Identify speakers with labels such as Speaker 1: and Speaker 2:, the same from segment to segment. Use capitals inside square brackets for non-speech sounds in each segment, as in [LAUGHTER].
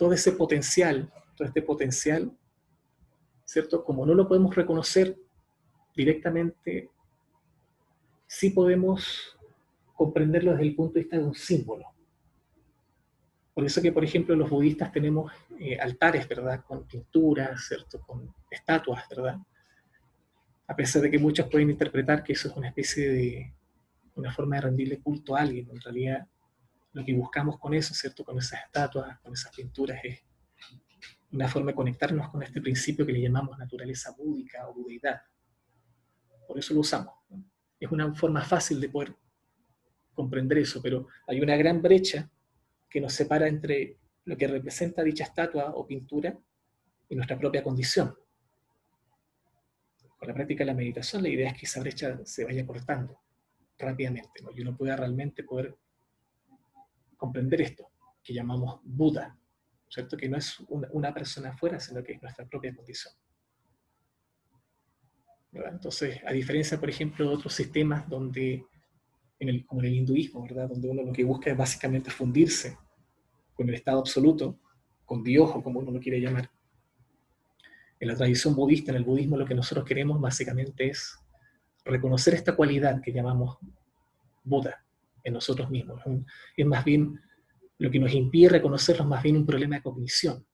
Speaker 1: todo ese potencial, todo este potencial, ¿cierto? Como no lo podemos reconocer directamente, sí podemos comprenderlo desde el punto de vista de un símbolo. Por eso que, por ejemplo, los budistas tenemos eh, altares, ¿verdad? Con pinturas, ¿cierto? Con estatuas, ¿verdad? A pesar de que muchos pueden interpretar que eso es una especie de, una forma de rendirle culto a alguien. En realidad, lo que buscamos con eso, ¿cierto? Con esas estatuas, con esas pinturas, es una forma de conectarnos con este principio que le llamamos naturaleza búdica o budeidad. Por eso lo usamos. Es una forma fácil de poder comprender eso, pero hay una gran brecha que nos separa entre lo que representa dicha estatua o pintura y nuestra propia condición. Con la práctica de la meditación, la idea es que esa brecha se vaya cortando rápidamente, ¿no? y uno pueda realmente poder comprender esto, que llamamos Buda, ¿cierto? Que no es una, persona afuera, sino que es nuestra propia condición. Entonces, a diferencia, por ejemplo, de otros sistemas donde como en el hinduismo, ¿verdad? Donde uno lo que busca es básicamente fundirse con el estado absoluto, con Dios o como uno lo quiere llamar. En la tradición budista, en el budismo, lo que nosotros queremos básicamente es reconocer esta cualidad que llamamos Buda en nosotros mismos. Es más bien lo que nos impide reconocerlo, es más bien un problema de cognición.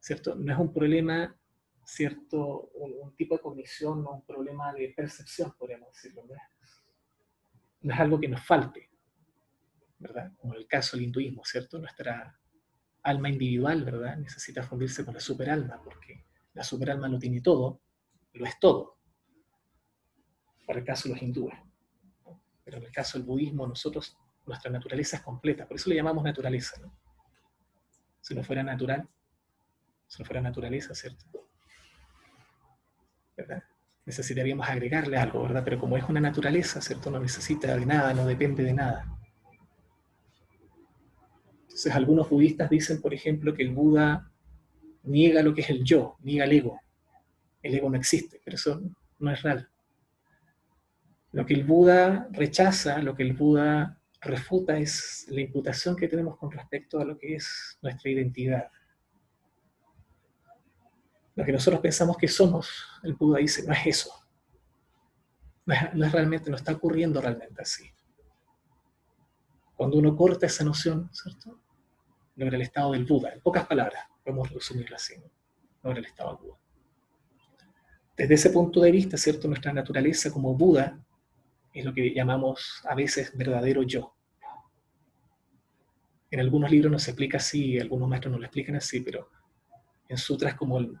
Speaker 1: ¿Cierto? No es un problema, ¿cierto? Un, tipo de cognición, no un problema de percepción, podríamos decirlo. ¿no? no es algo que nos falte, ¿verdad? Como el caso del hinduismo, ¿cierto? Nuestra alma individual, ¿verdad? Necesita fundirse con la superalma, porque la superalma lo tiene todo, lo es todo. Para el caso de los hindúes. Pero en el caso del budismo, nosotros, nuestra naturaleza es completa, por eso le llamamos naturaleza, ¿no? Si no fuera natural, si no fuera naturaleza, ¿cierto? ¿Verdad? necesitaríamos agregarle algo, ¿verdad? Pero como es una naturaleza, ¿cierto? No necesita de nada, no depende de nada. Entonces algunos budistas dicen, por ejemplo, que el Buda niega lo que es el yo, niega el ego. El ego no existe, pero eso no es real. Lo que el Buda rechaza, lo que el Buda refuta es la imputación que tenemos con respecto a lo que es nuestra identidad lo que nosotros pensamos que somos, el Buda dice, no es eso. No es, realmente, no está ocurriendo realmente así. Cuando uno corta esa noción, ¿cierto? Logra el estado del Buda. En pocas palabras, podemos resumirlo así. ¿no? Logra el estado del Buda. Desde ese punto de vista, ¿cierto? Nuestra naturaleza como Buda es lo que llamamos a veces verdadero yo. En algunos libros nos explica así, algunos maestros no lo explican así, pero en sutras como el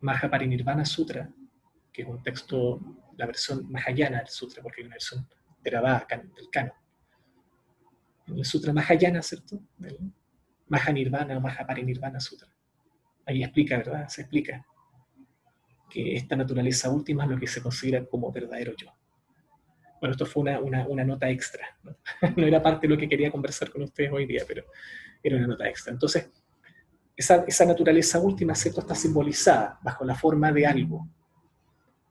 Speaker 1: Mahaparinirvana Sutra, que es un texto, la versión Mahayana del sutra, porque hay una versión grabada del canon. En el sutra Mahayana, ¿cierto? Del Mahanirvana o Mahaparinirvana Sutra. Ahí explica, ¿verdad? Se explica que esta naturaleza última es lo que se considera como verdadero yo. Bueno, esto fue una, una, nota extra. [LAUGHS] ¿no? era parte de lo que quería conversar con ustedes hoy día, pero era una nota extra. Entonces, esa, naturaleza última, ¿cierto? Está simbolizada bajo la forma de algo,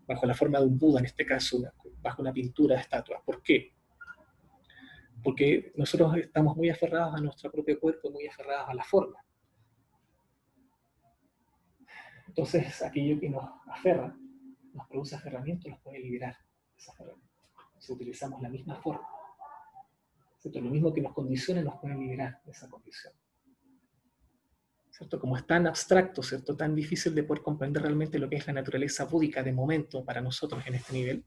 Speaker 1: bajo la forma de un Buda, en este caso, bajo una pintura de estatua. ¿Por qué? Porque nosotros estamos muy aferrados a nuestro propio cuerpo, muy aferrados a la forma. Entonces, aquello que nos aferra, nos produce aferramiento, nos puede liberar esa Si utilizamos la misma forma. ¿cierto? Lo mismo que nos condiciona nos puede liberar de esa condición. Como es tan abstracto, ¿cierto? Tan difícil de poder comprender realmente lo que es la naturaleza búdica de momento para nosotros en este nivel,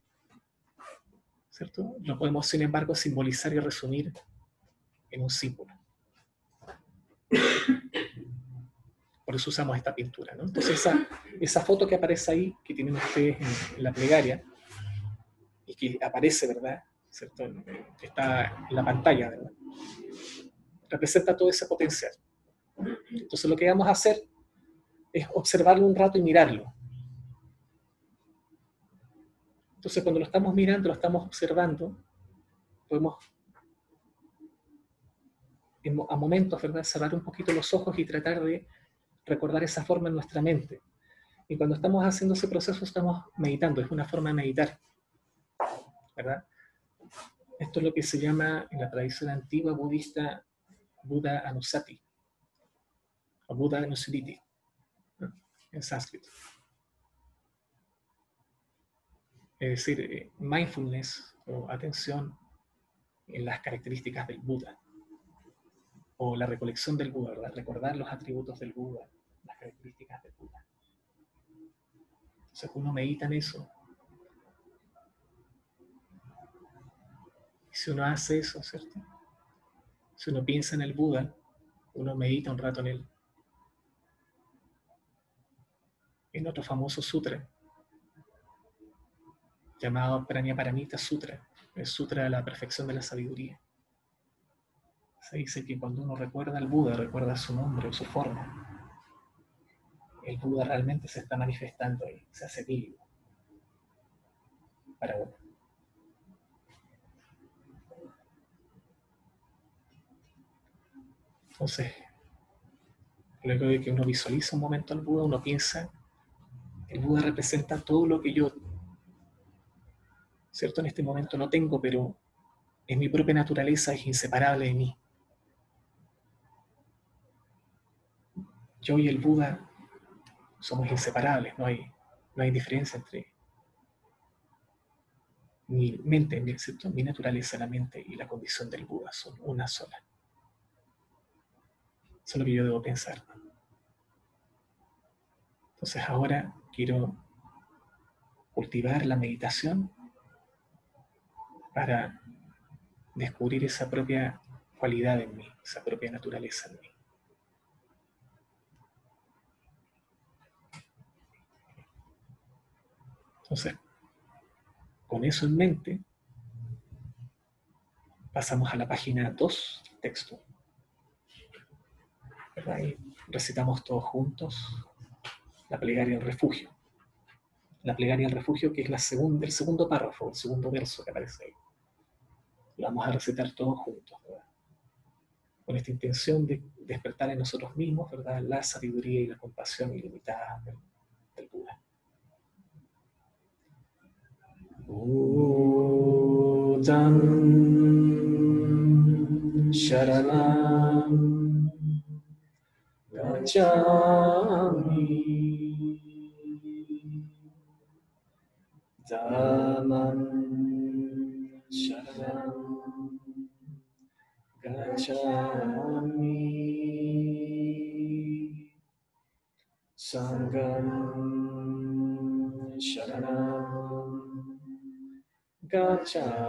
Speaker 1: ¿cierto? Lo podemos, sin embargo, simbolizar y resumir en un símbolo. Por eso usamos esta pintura, ¿no? Entonces esa, esa foto que aparece ahí, que tienen ustedes en, la plegaria, y que aparece, ¿verdad? ¿Cierto? Está en la pantalla, ¿verdad? Representa todo ese potencial. Entonces lo que vamos a hacer es observarlo un rato y mirarlo. Entonces cuando lo estamos mirando, lo estamos observando, podemos a momentos, ¿verdad?, cerrar un poquito los ojos y tratar de recordar esa forma en nuestra mente. Y cuando estamos haciendo ese proceso estamos meditando, es una forma de meditar. ¿Verdad? Esto es lo que se llama en la tradición antigua budista Buda Anusati o Buddha Nusiriti, en sánscrito. Es decir, eh, mindfulness o atención en las características del Buda, o la recolección del Buda, ¿verdad? recordar los atributos del Buda, las características del Buda. Entonces uno medita en eso. Y si uno hace eso, ¿cierto? Si uno piensa en el Buda, uno medita un rato en él. En otro famoso sutra, llamado Prajnaparamita Sutra, el Sutra de la Perfección de la Sabiduría. Se dice que cuando uno recuerda al Buda, recuerda su nombre o su forma, el Buda realmente se está manifestando ahí, se hace vivo para uno. Entonces, luego de que uno visualiza un momento al Buda, uno piensa, el Buda representa todo lo que yo, ¿cierto? En este momento no tengo, pero en mi propia naturaleza es inseparable de mí. Yo y el Buda somos inseparables, no hay, no hay diferencia entre mi mente, ¿cierto? mi naturaleza, la mente y la condición del Buda son una sola. Eso es lo que yo debo pensar. Entonces ahora quiero cultivar la meditación para descubrir esa propia cualidad en mí, esa propia naturaleza en mí. Entonces, con eso en mente, pasamos a la página 2 texto. Y recitamos todos juntos la plegaria del refugio. La plegaria del refugio, que es la segunda, el segundo párrafo, el segundo verso que aparece ahí. Lo vamos a recitar todos juntos, Con esta intención de despertar en nosotros mismos, ¿verdad? La sabiduría y la compasión ilimitada del, del Buda. Sharanam gacchami Dhammam Sharanam Gacchami Sangam Sharanam Gacchami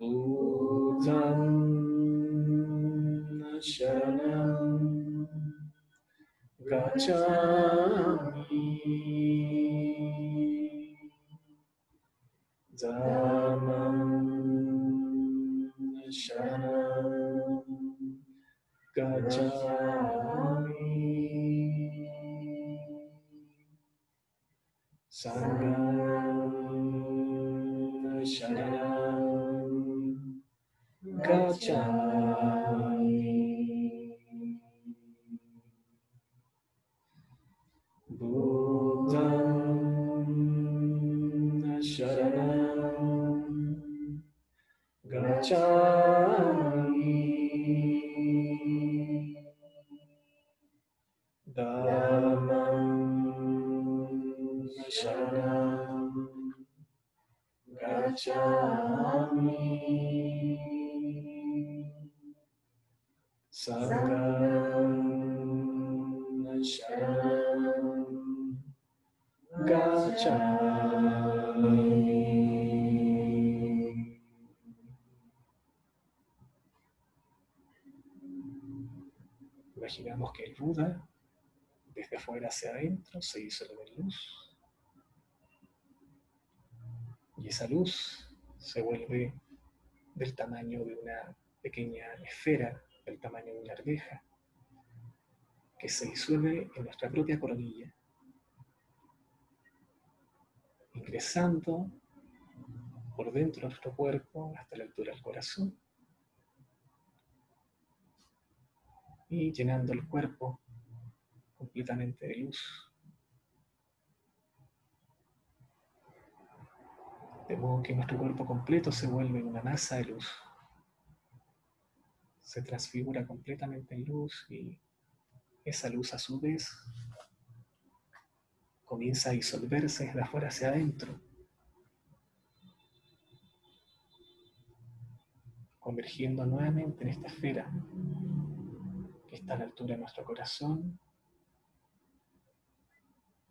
Speaker 1: Buddham Sharanam Gacchami Dhammam Sharanam Gacchami Sangam gacchami Buddham Sharanam gacchami Sangam Sharanam Gacchami Imaginamos que el Buda, desde afuera hacia adentro, se hizo de luz. Y esa luz se vuelve del tamaño de una pequeña esfera del tamaño de una arveja, que se disuelve en nuestra propia coronilla, ingresando por dentro de nuestro cuerpo hasta la altura del corazón y llenando el cuerpo completamente de luz. De modo que nuestro cuerpo completo se vuelve una masa de luz se transfigura completamente en luz y esa luz a su vez comienza a disolverse desde afuera hacia adentro, convergiendo nuevamente en esta esfera que está a la altura de nuestro corazón.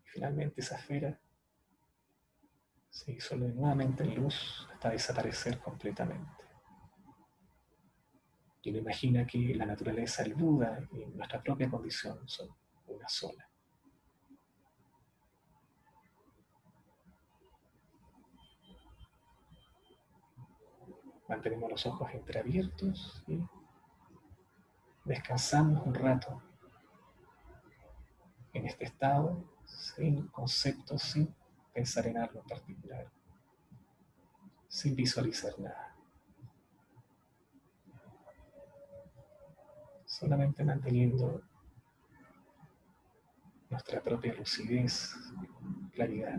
Speaker 1: Y finalmente esa esfera se disuelve nuevamente en luz hasta desaparecer completamente. Y uno imagina que la naturaleza del Buda y nuestra propia condición son una sola. Mantenemos los ojos entreabiertos y descansamos un rato en este estado, sin conceptos, sin pensar en algo en particular, sin visualizar nada. Solamente manteniendo nuestra propia lucidez, claridad.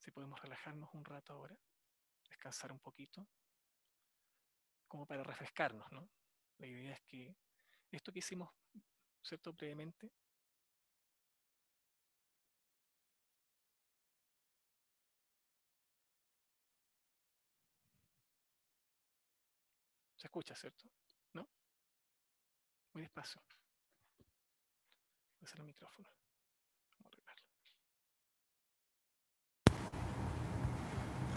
Speaker 1: Si podemos relajarnos un rato ahora, descansar un poquito, como para refrescarnos, ¿no? La idea es que esto que hicimos, ¿cierto? Previamente, se escucha, ¿cierto? ¿No? Muy despacio. Voy a hacer el micrófono.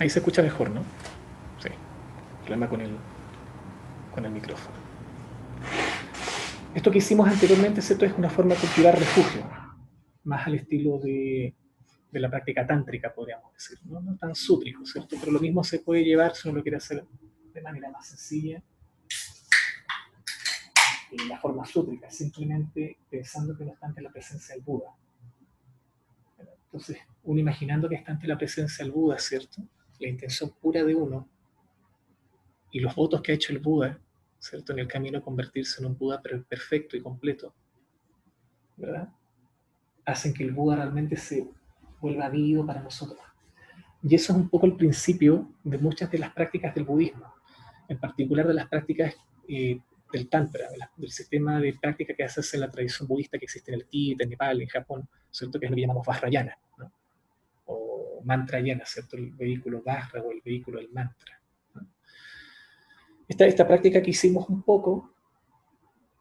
Speaker 1: Ahí se escucha mejor, ¿no? Sí. Problema con el, con el micrófono. Esto que hicimos anteriormente, ¿cierto? Es una forma de cultivar refugio, más al estilo de, de la práctica tántrica, podríamos decir, ¿no? tan sútrico, ¿cierto? Pero lo mismo se puede llevar si uno lo quiere hacer de manera más sencilla, en la forma sútrica, simplemente pensando que no está ante la presencia del Buda. Entonces, uno imaginando que está ante la presencia del Buda, ¿cierto? La intención pura de uno y los votos que ha hecho el Buda, ¿cierto? En el camino a convertirse en un Buda perfecto y completo, ¿verdad? Hacen que el Buda realmente se vuelva vivo para nosotros. Y eso es un poco el principio de muchas de las prácticas del budismo, en particular de las prácticas eh, del Tantra, del sistema de práctica que hace en la tradición budista que existe en el Tíbet, en Nepal, en Japón, ¿cierto? que es lo que llamamos Vajrayana mantra llena, ¿cierto? El vehículo Vajra o el vehículo del mantra. Esta, esta práctica que hicimos un poco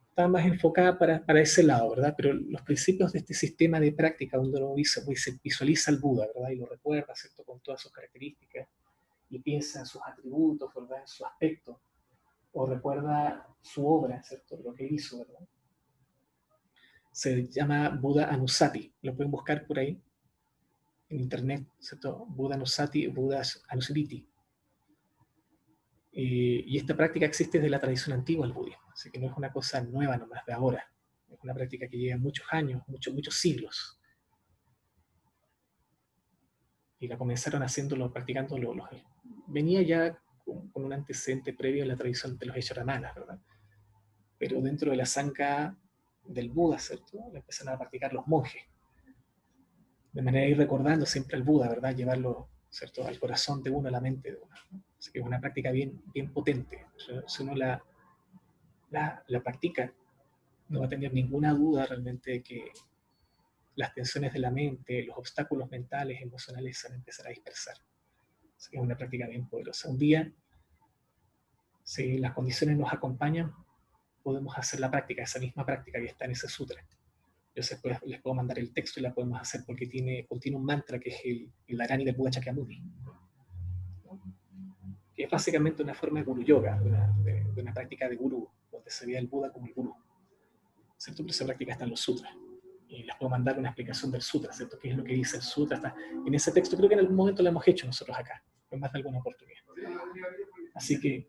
Speaker 1: está más enfocada para, para, ese lado, ¿verdad? Pero los principios de este sistema de práctica donde uno visualiza al Buda, ¿verdad? Y lo recuerda, ¿cierto? Con todas sus características y piensa en sus atributos, ¿verdad? En su aspecto, o recuerda su obra, ¿cierto? Lo que hizo, ¿verdad? Se llama Buda Anusati, lo pueden buscar por ahí, en internet, ¿cierto? Buda Nusati, Buda Anusiriti. Eh, y esta práctica existe desde la tradición antigua del budismo, así que no es una cosa nueva nomás de ahora, es una práctica que lleva muchos años, muchos, muchos siglos. Y la comenzaron haciéndolo, practicándolo. Los, venía ya con, un antecedente previo en la tradición de los Esharamanas, ¿verdad? Pero dentro de la zanca del Buda, ¿cierto? La empezaron a practicar los monjes. De manera de ir recordando siempre al Buda, ¿verdad? Llevarlo, ¿cierto? Al corazón de uno, a la mente de uno. Así que es una práctica bien, bien potente. Si uno la, la, la practica, no va a tener ninguna duda realmente de que las tensiones de la mente, los obstáculos mentales, emocionales se van a empezar a dispersar. Así que es una práctica bien poderosa. Un día, si las condiciones nos acompañan, podemos hacer la práctica, esa misma práctica que está en ese sutra. Yo después les puedo mandar el texto y la podemos hacer porque tiene, contiene un mantra que es el, el Dharani de Buda Chakyamuni que es básicamente una forma de guru yoga, de una, práctica de guru, donde se ve al Buda como el guru. ¿Cierto? Pero esa práctica está en los sutras. Y les puedo mandar una explicación del sutra, ¿cierto? ¿Qué es lo que dice el sutra? Está en ese texto, creo que en algún momento lo hemos hecho nosotros acá, en más de alguna oportunidad. Así que,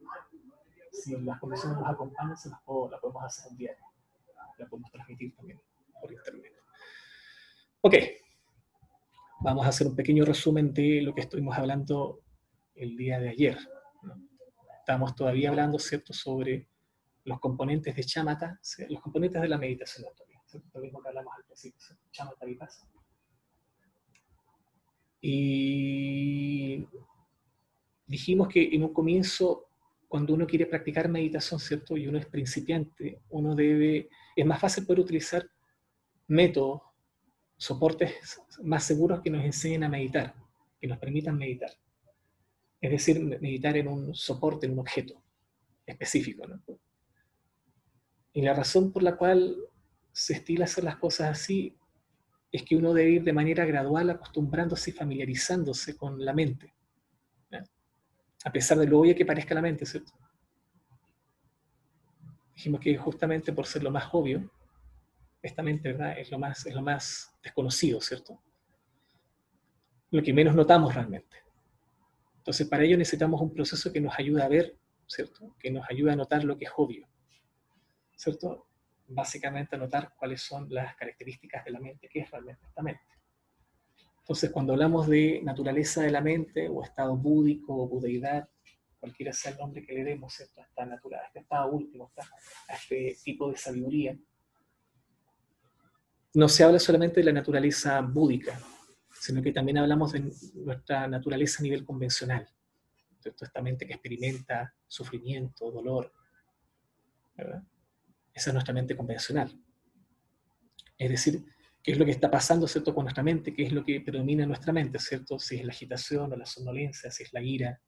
Speaker 1: si las condiciones nos acompañan, se las la podemos hacer un día. La podemos transmitir también por internet. Ok. Vamos a hacer un pequeño resumen de lo que estuvimos hablando el día de ayer. Estamos todavía hablando, ¿cierto?, sobre los componentes de chamata, los componentes de la meditación Lo mismo que hablamos al principio, chamata vipassana. Y dijimos que en un comienzo, cuando uno quiere practicar meditación, ¿cierto? Y uno es principiante, uno debe, es más fácil poder utilizar métodos, soportes más seguros que nos enseñen a meditar, que nos permitan meditar es decir, meditar en un soporte, en un objeto específico. Y la razón por la cual se estila hacer las cosas así es que uno debe ir de manera gradual acostumbrándose y familiarizándose con la mente. A pesar de lo obvio que parezca la mente, ¿cierto? Dijimos que justamente por ser lo más obvio, esta mente, ¿verdad? Es lo más, es lo más desconocido, ¿cierto? Lo que menos notamos realmente. Entonces, para ello necesitamos un proceso que nos ayude a ver, ¿cierto? Que nos ayude a notar lo que es obvio, ¿cierto? Básicamente notar cuáles son las características de la mente, qué es realmente esta mente. Entonces, cuando hablamos de naturaleza de la mente, o estado búdico, o budeidad, cualquiera sea el nombre que le demos, ¿cierto? A esta naturaleza, a este estado último, a este tipo de sabiduría, no se habla solamente de la naturaleza búdica, sino que también hablamos de nuestra naturaleza a nivel convencional. Esta mente que experimenta sufrimiento, dolor. Esa es nuestra mente convencional. Es decir, qué es lo que está pasando ¿cierto? con nuestra mente, qué es lo que predomina en nuestra mente, ¿cierto? si es la agitación o la somnolencia, si es la ira,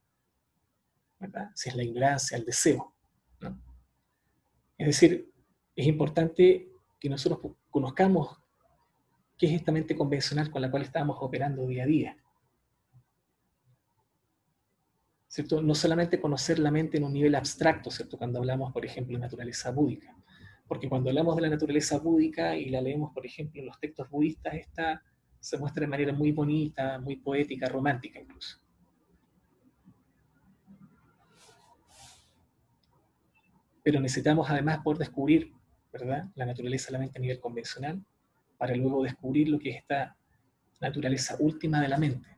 Speaker 1: si es la ignorancia, el deseo. Es decir, es importante que nosotros conozcamos ¿Qué es esta mente convencional con la cual estamos operando día a día. ¿Cierto? No solamente conocer la mente en un nivel abstracto, ¿cierto? Cuando hablamos, por ejemplo, de naturaleza búdica. Porque cuando hablamos de la naturaleza búdica y la leemos, por ejemplo, en los textos budistas, esta se muestra de manera muy bonita, muy poética, romántica incluso. Pero necesitamos además poder descubrir, la naturaleza de la mente a nivel convencional para luego descubrir lo que es esta naturaleza última de la mente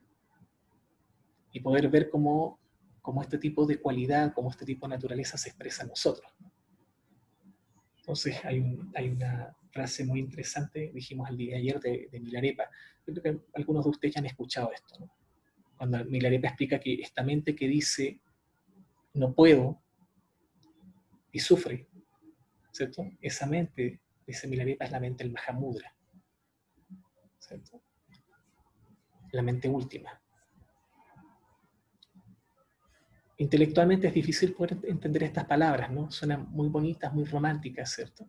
Speaker 1: y poder ver cómo, cómo este tipo de cualidad, cómo este tipo de naturaleza se expresa en nosotros. Entonces hay, una frase muy interesante, dijimos el día de ayer, de, Milarepa. creo que algunos de ustedes ya han escuchado esto. Cuando Milarepa explica que esta mente que dice no puedo y sufre, ¿cierto? Esa mente, dice Milarepa, es la mente del Mahamudra. La mente última. Intelectualmente es difícil poder entender estas palabras, ¿no? Suenan muy bonitas, muy románticas, ¿cierto?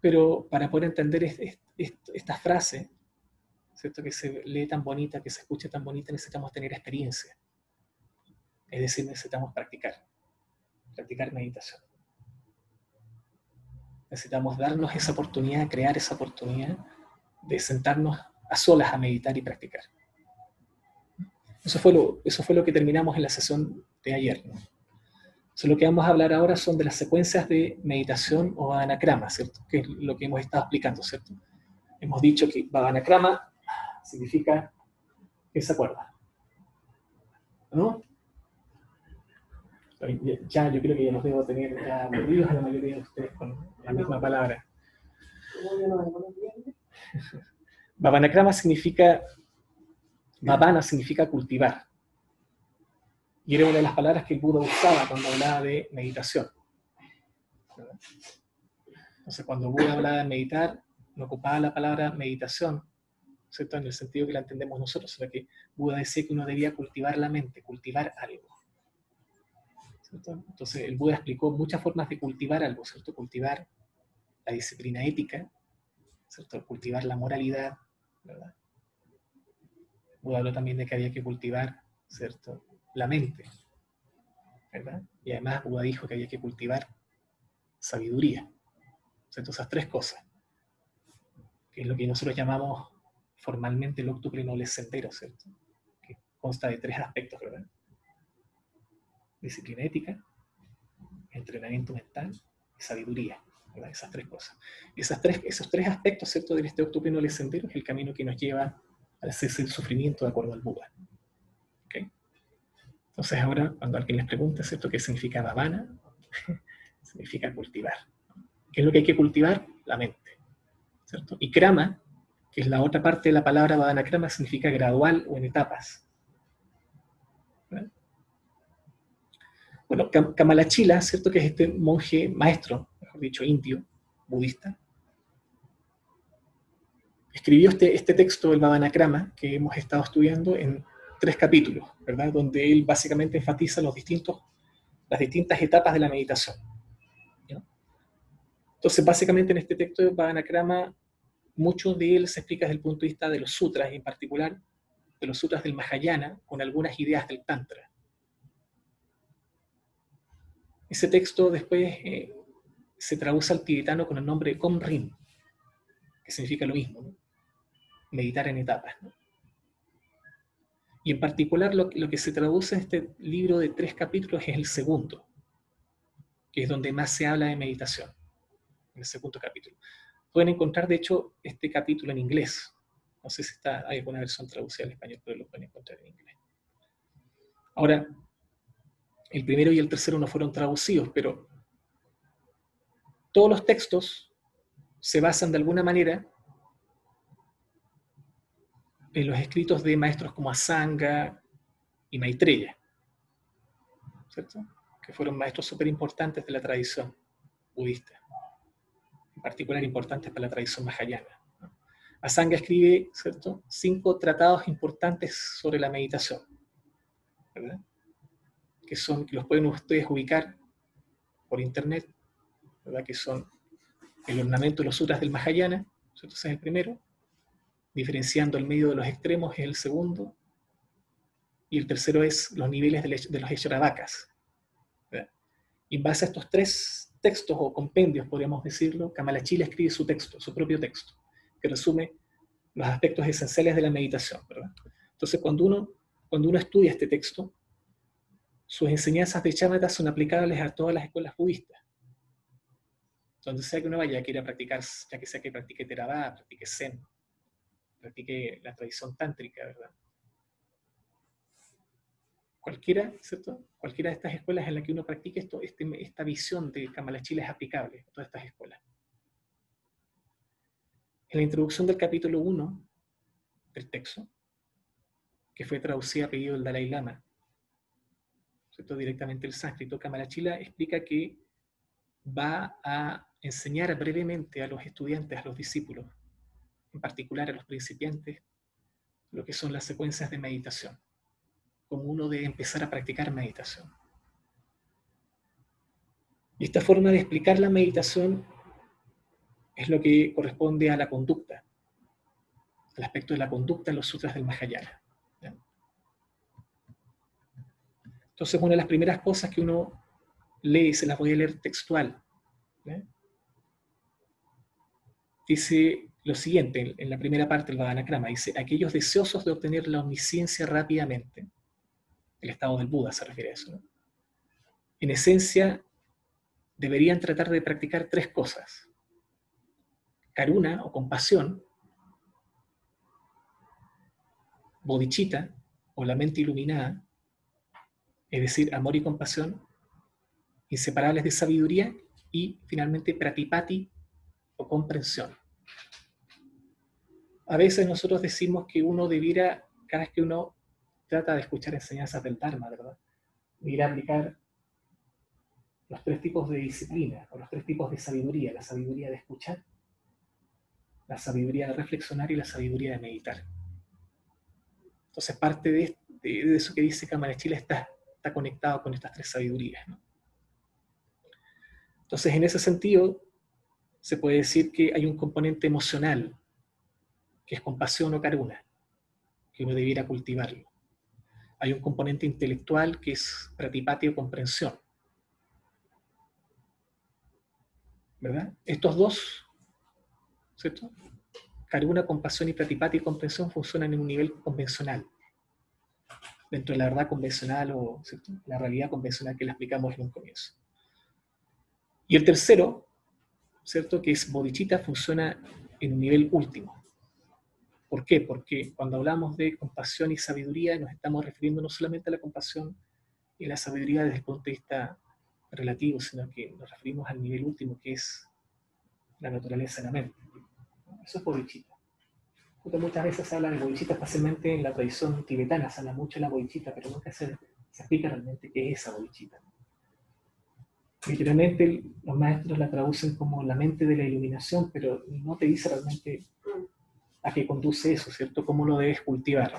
Speaker 1: Pero para poder entender esta frase, ¿cierto? Que se lee tan bonita, que se escucha tan bonita, necesitamos tener experiencia. Es decir, necesitamos practicar, practicar meditación. Necesitamos darnos esa oportunidad, crear esa oportunidad de sentarnos a solas a meditar y practicar. Eso fue lo, eso fue lo que terminamos en la sesión de ayer. ¿no? lo que vamos a hablar ahora son de las secuencias de meditación o anakrama, ¿cierto? Que es lo que hemos estado explicando, ¿cierto? Hemos dicho que Bhavanakrama significa que se acuerda. ¿No? Ya, yo creo que ya los debo tener ya aburridos a la mayoría de ustedes con la misma palabra. Bhavanakrama significa, Bhavana significa cultivar. Y era una de las palabras que el Buda usaba cuando hablaba de meditación. Entonces, cuando Buda hablaba de meditar, no ocupaba la palabra meditación, ¿cierto? En el sentido que la entendemos nosotros, sino que Buda decía que uno debía cultivar la mente, cultivar algo. Entonces, el Buda explicó muchas formas de cultivar algo, ¿cierto? Cultivar la disciplina ética, ¿cierto? Cultivar la moralidad, ¿verdad? Buda habló también de que había que cultivar, ¿cierto? La mente, ¿verdad? Y además Buda dijo que había que cultivar sabiduría. ¿cierto? Esas tres cosas, que es lo que nosotros llamamos formalmente el octuple noble sendero, ¿cierto? Que consta de tres aspectos, ¿verdad? Disciplina ética, entrenamiento mental y sabiduría. Esas tres cosas. Esas tres, esos tres aspectos, ¿cierto?, de este octuple noble sendero es el camino que nos lleva al cese del sufrimiento de acuerdo al Buda. Entonces ahora, cuando alguien les pregunta, ¿cierto?, qué significa Bhavana, [LAUGHS] significa cultivar. ¿Qué es lo que hay que cultivar? La mente. ¿cierto? Y Krama, que es la otra parte de la palabra Bhavana Krama, significa gradual o en etapas. Bueno, Kamalachila, ¿cierto? Que es este monje maestro, mejor dicho, indio, budista, escribió este, este texto, el Krama, que hemos estado estudiando en tres capítulos, ¿verdad? Donde él básicamente enfatiza las distintas etapas de la meditación. Entonces, básicamente en este texto de Bhavanakrama, mucho de él se explica desde el punto de vista de los sutras, en particular de los sutras del Mahayana, con algunas ideas del Tantra. Ese texto después eh, se traduce al tibetano con el nombre de Komrin, que significa lo mismo, meditar en etapas. ¿no? Y en particular lo, que se traduce en este libro de tres capítulos es el segundo, que es donde más se habla de meditación, en el segundo capítulo. Pueden encontrar, de hecho, este capítulo en inglés. No sé si está, hay alguna versión traducida al español, pero lo pueden encontrar en inglés. Ahora, el primero y el tercero no fueron traducidos, pero todos los textos se basan de alguna manera en los escritos de maestros como Asanga y Maitreya, ¿cierto? que fueron maestros súper importantes de la tradición budista, en particular importantes para la tradición mahayana. Asanga escribe ¿cierto? cinco tratados importantes sobre la meditación, ¿verdad? Que son, que los pueden ustedes ubicar por internet, ¿verdad? que son el ornamento de los sutras del Mahayana, ¿cierto? ese es el primero, diferenciando el medio de los extremos es el segundo, y el tercero es los niveles de, los Echaravakas. Y en base a estos tres textos o compendios, podríamos decirlo, Kamalachila escribe su texto, su propio texto, que resume los aspectos esenciales de la meditación. Entonces, cuando uno, cuando uno estudia este texto, sus enseñanzas de Chamata son aplicables a todas las escuelas budistas. Donde sea que uno vaya, quiera practicar, ya que sea que practique Theravada, practique Zen, practique la tradición tántrica, ¿verdad? Cualquiera, ¿cierto? Cualquiera de estas escuelas en la que uno practique esto, este, esta visión de Kamalachila es aplicable a todas estas escuelas. En la introducción del capítulo 1 del texto, que fue traducida a pedido del Dalai Lama, directamente el sánscrito, Kamalachila explica que va a enseñar brevemente a los estudiantes, a los discípulos, en particular a los principiantes, lo que son las secuencias de meditación, como uno debe empezar a practicar meditación. Y esta forma de explicar la meditación es lo que corresponde a la conducta, al aspecto de la conducta en los sutras del Mahayana. Entonces, una de las primeras cosas que uno lee, se las voy a leer textual, dice lo siguiente, en la primera parte del Vajanakrama, dice, aquellos deseosos de obtener la omnisciencia rápidamente, el estado del Buda se refiere a eso, en esencia deberían tratar de practicar tres cosas. Karuna o compasión, bodhicitta o la mente iluminada, es decir, amor y compasión, inseparables de sabiduría, y finalmente pratipati o comprensión. A veces nosotros decimos que uno debiera, cada vez que uno trata de escuchar enseñanzas del Dharma, ¿verdad? Debiera aplicar los tres tipos de disciplina o los tres tipos de sabiduría, la sabiduría de escuchar, la sabiduría de reflexionar y la sabiduría de meditar. Entonces parte de, eso que dice Cámara Chile está, está conectado con estas tres sabidurías. Entonces en ese sentido se puede decir que hay un componente emocional, que es compasión o caruna, que uno debiera cultivarlo. Hay un componente intelectual que es pratipati o comprensión, ¿verdad? Estos dos, ¿cierto? Karuna, compasión y pratipati y comprensión funcionan en un nivel convencional, dentro de la verdad convencional o la realidad convencional que le explicamos en un comienzo. Y el tercero, ¿cierto? Que es bodhicitta, funciona en un nivel último. ¿Por qué? Porque cuando hablamos de compasión y sabiduría nos estamos refiriendo no solamente a la compasión y la sabiduría desde el punto de vista relativo, sino que nos referimos al nivel último, que es la naturaleza de la mente. Eso es bodhicitta. Muchas veces se habla de bodhicitta, especialmente en la tradición tibetana, se habla mucho de la bodhicitta, pero nunca se, se explica realmente qué es esa bodhicitta. Literalmente los maestros la traducen como la mente de la iluminación, pero no te dice realmente a qué conduce eso, ¿cierto? Cómo lo debes cultivar.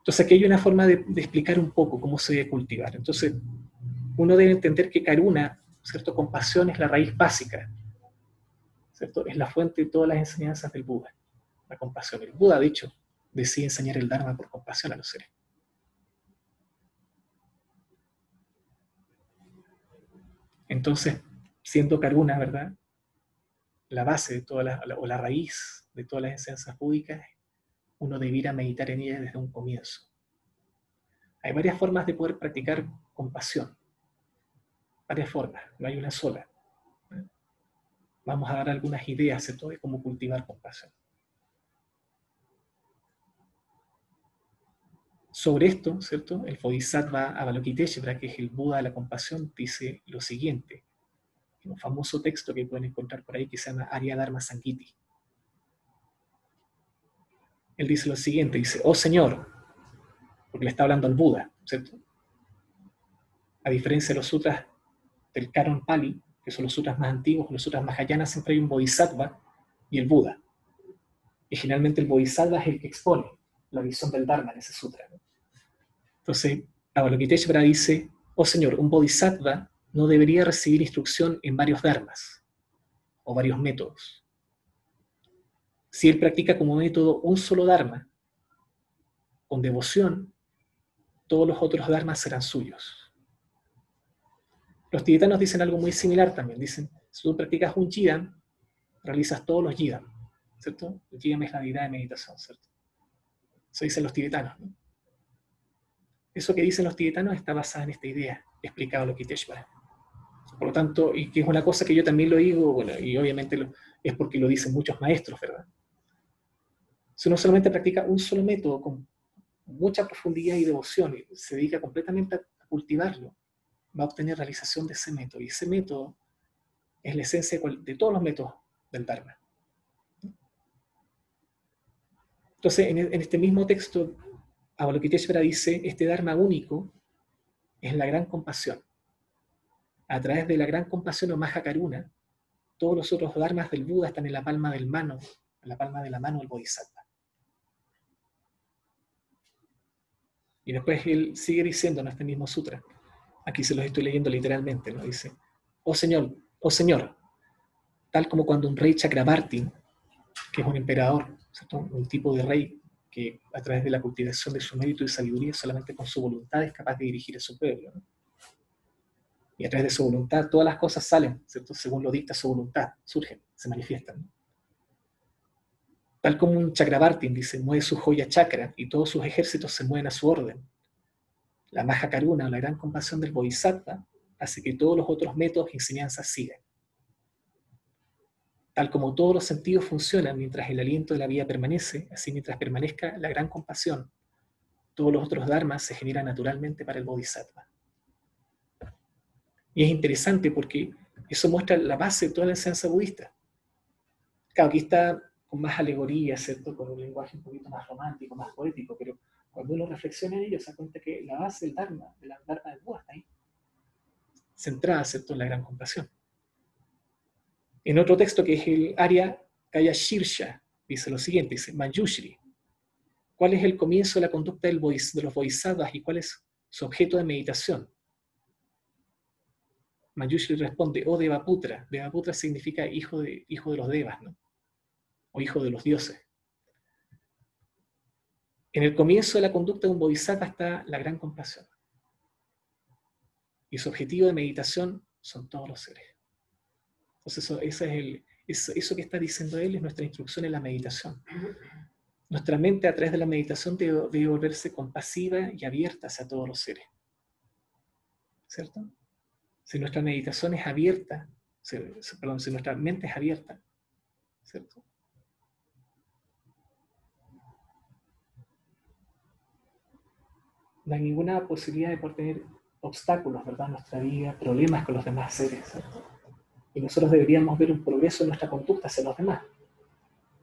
Speaker 1: Entonces aquí hay una forma de, explicar un poco cómo se debe cultivar. Entonces, uno debe entender que Karuna, ¿cierto? Compasión es la raíz básica, ¿cierto? Es la fuente de todas las enseñanzas del Buda, la compasión. El Buda, de hecho, decide enseñar el Dharma por compasión a los seres. Entonces, siendo Karuna, ¿verdad? La base de todas las, o la raíz de todas las enseñanzas búdicas uno debiera meditar en ella desde un comienzo. Hay varias formas de poder practicar compasión. Varias formas, no hay una sola. Vamos a dar algunas ideas de cómo cultivar compasión. Sobre esto, ¿cierto? El Bodhisattva Avalokiteshvara, que es el Buda de la compasión, dice lo siguiente, en un famoso texto que pueden encontrar por ahí que se llama Arya Dharma Sankiti él dice lo siguiente, dice, oh Señor, porque le está hablando al Buda, ¿cierto? A diferencia de los sutras del Karon Pali, que son los sutras más antiguos, los sutras Mahayana, siempre hay un Bodhisattva y el Buda. Y generalmente el Bodhisattva es el que expone la visión del Dharma en ese sutra. Entonces, Avalokiteshvara dice, oh Señor, un Bodhisattva no debería recibir instrucción en varios dharmas o varios métodos si él practica como método un solo Dharma, con devoción, todos los otros Dharmas serán suyos. Los tibetanos dicen algo muy similar también. Dicen, si tú practicas un Jidam, realizas todos los Jidam, ¿cierto? El Jidam es la deidad de meditación, ¿cierto? Eso dicen los tibetanos. ¿no? Eso que dicen los tibetanos está basado en esta idea, explicado lo Kiteshvara. Por lo tanto, y que es una cosa que yo también lo digo, bueno, y obviamente es porque lo dicen muchos maestros, ¿verdad? Si uno solamente practica un solo método con mucha profundidad y devoción y se dedica completamente a cultivarlo, va a obtener realización de ese método. Y ese método es la esencia de todos los métodos del Dharma. Entonces, en, este mismo texto, Avalokiteshvara dice, este Dharma único es la gran compasión. A través de la gran compasión o Maha Karuna, todos los otros dharmas del Buda están en la palma del mano, en la palma de la mano del Bodhisattva. Y después él sigue diciendo en este mismo sutra, aquí se los estoy leyendo literalmente, ¿no? Dice, oh Señor, oh Señor, tal como cuando un rey Chakrabarti, que es un emperador, un tipo de rey que a través de la cultivación de su mérito y sabiduría, solamente con su voluntad es capaz de dirigir a su pueblo. Y a través de su voluntad, todas las cosas salen. Según lo dicta su voluntad, surgen, se manifiestan. Tal como un Chakrabartin dice, mueve su joya chakra y todos sus ejércitos se mueven a su orden. La Maha Karuna, la gran compasión del Bodhisattva, hace que todos los otros métodos y enseñanzas sigan. Tal como todos los sentidos funcionan mientras el aliento de la vida permanece, así mientras permanezca la gran compasión, todos los otros dharmas se generan naturalmente para el Bodhisattva. Y es interesante porque eso muestra la base de toda la enseñanza budista. Claro, aquí está con más alegoría, ¿cierto? Con un lenguaje un poquito más romántico, más poético, pero cuando uno reflexiona en ello se da cuenta que la base del Dharma, de la Dharma del Buda está ahí, centrada, ¿cierto?, en la gran compasión. En otro texto que es el Arya Kaya Shirsha, dice lo siguiente, dice, Manjushri, ¿cuál es el comienzo de la conducta de los bodhisattvas y cuál es su objeto de meditación? Manjushri responde, oh Devaputra. Devaputra significa hijo de, hijo de los devas, ¿no? O hijo de los dioses. En el comienzo de la conducta de un bodhisattva está la gran compasión. Y su objetivo de meditación son todos los seres. Entonces, eso, es el, eso, que está diciendo él es nuestra instrucción en la meditación. Nuestra mente a través de la meditación debe, debe volverse compasiva y abierta hacia todos los seres. ¿Cierto? si nuestra meditación es abierta, perdón, si nuestra mente es abierta, ¿cierto? No hay ninguna posibilidad de poder tener obstáculos, ¿verdad? En nuestra vida, problemas con los demás seres, ¿cierto? Y nosotros deberíamos ver un progreso en nuestra conducta hacia los demás,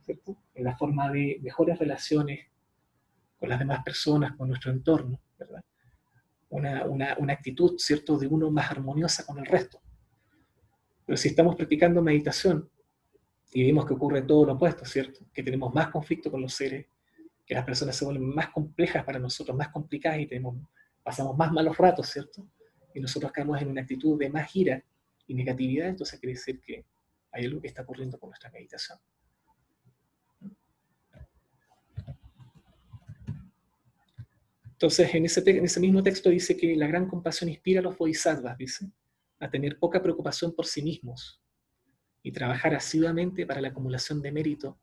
Speaker 1: ¿cierto? En la forma de mejores relaciones con las demás personas, con nuestro entorno, ¿verdad? una, una, actitud, ¿cierto?, de uno más armoniosa con el resto. Pero si estamos practicando meditación y vemos que ocurre todo lo opuesto, ¿cierto? Que tenemos más conflicto con los seres, que las personas se vuelven más complejas para nosotros, más complicadas y tenemos, pasamos más malos ratos, ¿cierto? Y nosotros caemos en una actitud de más ira y negatividad, entonces quiere decir que hay algo que está ocurriendo con nuestra meditación. Entonces, en ese, mismo texto dice que la gran compasión inspira a los bodhisattvas, dice, a tener poca preocupación por sí mismos y trabajar asiduamente para la acumulación de mérito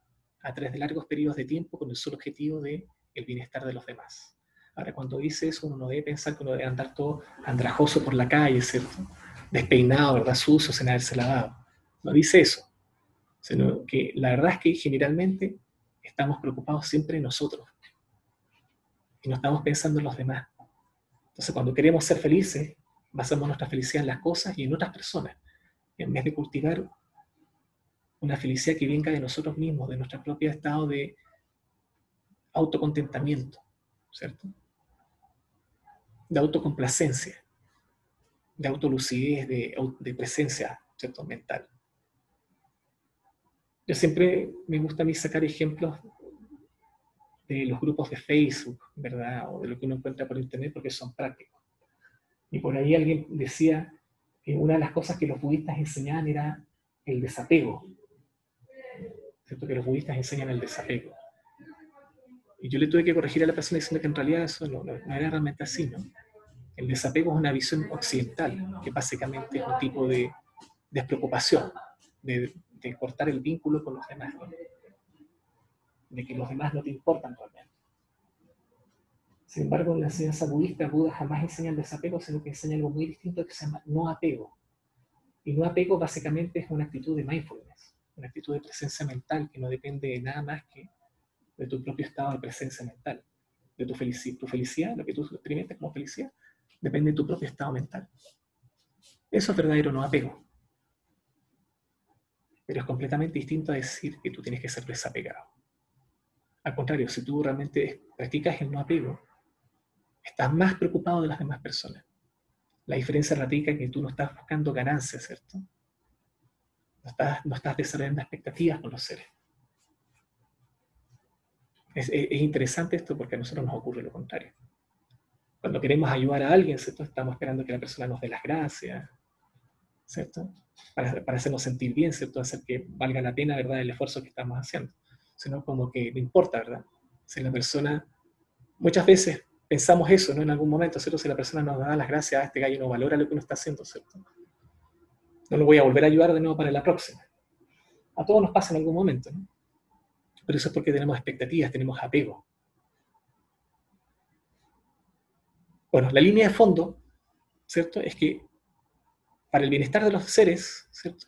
Speaker 1: a través de largos periodos de tiempo con el solo objetivo de el bienestar de los demás. Ahora, cuando dice eso, uno no debe pensar que uno debe andar todo andrajoso por la calle, ¿cierto? Despeinado, ¿verdad? Sucio, sin haberse lavado. No dice eso. Sino que la verdad es que generalmente estamos preocupados siempre en nosotros y no estamos pensando en los demás. Entonces, cuando queremos ser felices, basamos nuestra felicidad en las cosas y en otras personas, en vez de cultivar una felicidad que venga de nosotros mismos, de nuestro propio estado de autocontentamiento, ¿cierto? De autocomplacencia, de autolucidez, de, de presencia, ¿cierto? Mental. Yo siempre me gusta a mí sacar ejemplos de los grupos de Facebook, ¿verdad? O de lo que uno encuentra por Internet porque son prácticos. Y por ahí alguien decía que una de las cosas que los budistas enseñaban era el desapego. ¿Cierto? Que los budistas enseñan el desapego. Y yo le tuve que corregir a la persona diciendo que en realidad eso no, era realmente así, ¿no? El desapego es una visión occidental, que básicamente es un tipo de despreocupación, de, de cortar el vínculo con los demás de que los demás no te importan realmente. Sin embargo, en la enseñanza budista, Buda jamás enseña el desapego, sino que enseña algo muy distinto que se llama no apego. Y no apego básicamente es una actitud de mindfulness, una actitud de presencia mental que no depende de nada más que de tu propio estado de presencia mental, de tu, felicidad, tu felicidad, lo que tú experimentas como felicidad, depende de tu propio estado mental. Eso es verdadero no apego. Pero es completamente distinto a decir que tú tienes que ser desapegado. Al contrario, si tú realmente practicas el no apego, estás más preocupado de las demás personas. La diferencia radica en que tú no estás buscando ganancias, ¿cierto? No estás, no estás desarrollando expectativas con los seres. Es, interesante esto porque a nosotros nos ocurre lo contrario. Cuando queremos ayudar a alguien, ¿cierto? Estamos esperando que la persona nos dé las gracias, ¿cierto? Para, para hacernos sentir bien, ¿cierto? Hacer que valga la pena, ¿verdad?, el esfuerzo que estamos haciendo sino como que no importa, ¿verdad? Si la persona, muchas veces pensamos eso, ¿no? En algún momento, ¿cierto? Si la persona nos da las gracias, a este gallo no valora lo que uno está haciendo, ¿cierto? No lo voy a volver a ayudar de nuevo para la próxima. A todos nos pasa en algún momento. Pero eso es porque tenemos expectativas, tenemos apego. Bueno, la línea de fondo, ¿cierto? Es que para el bienestar de los seres, ¿cierto?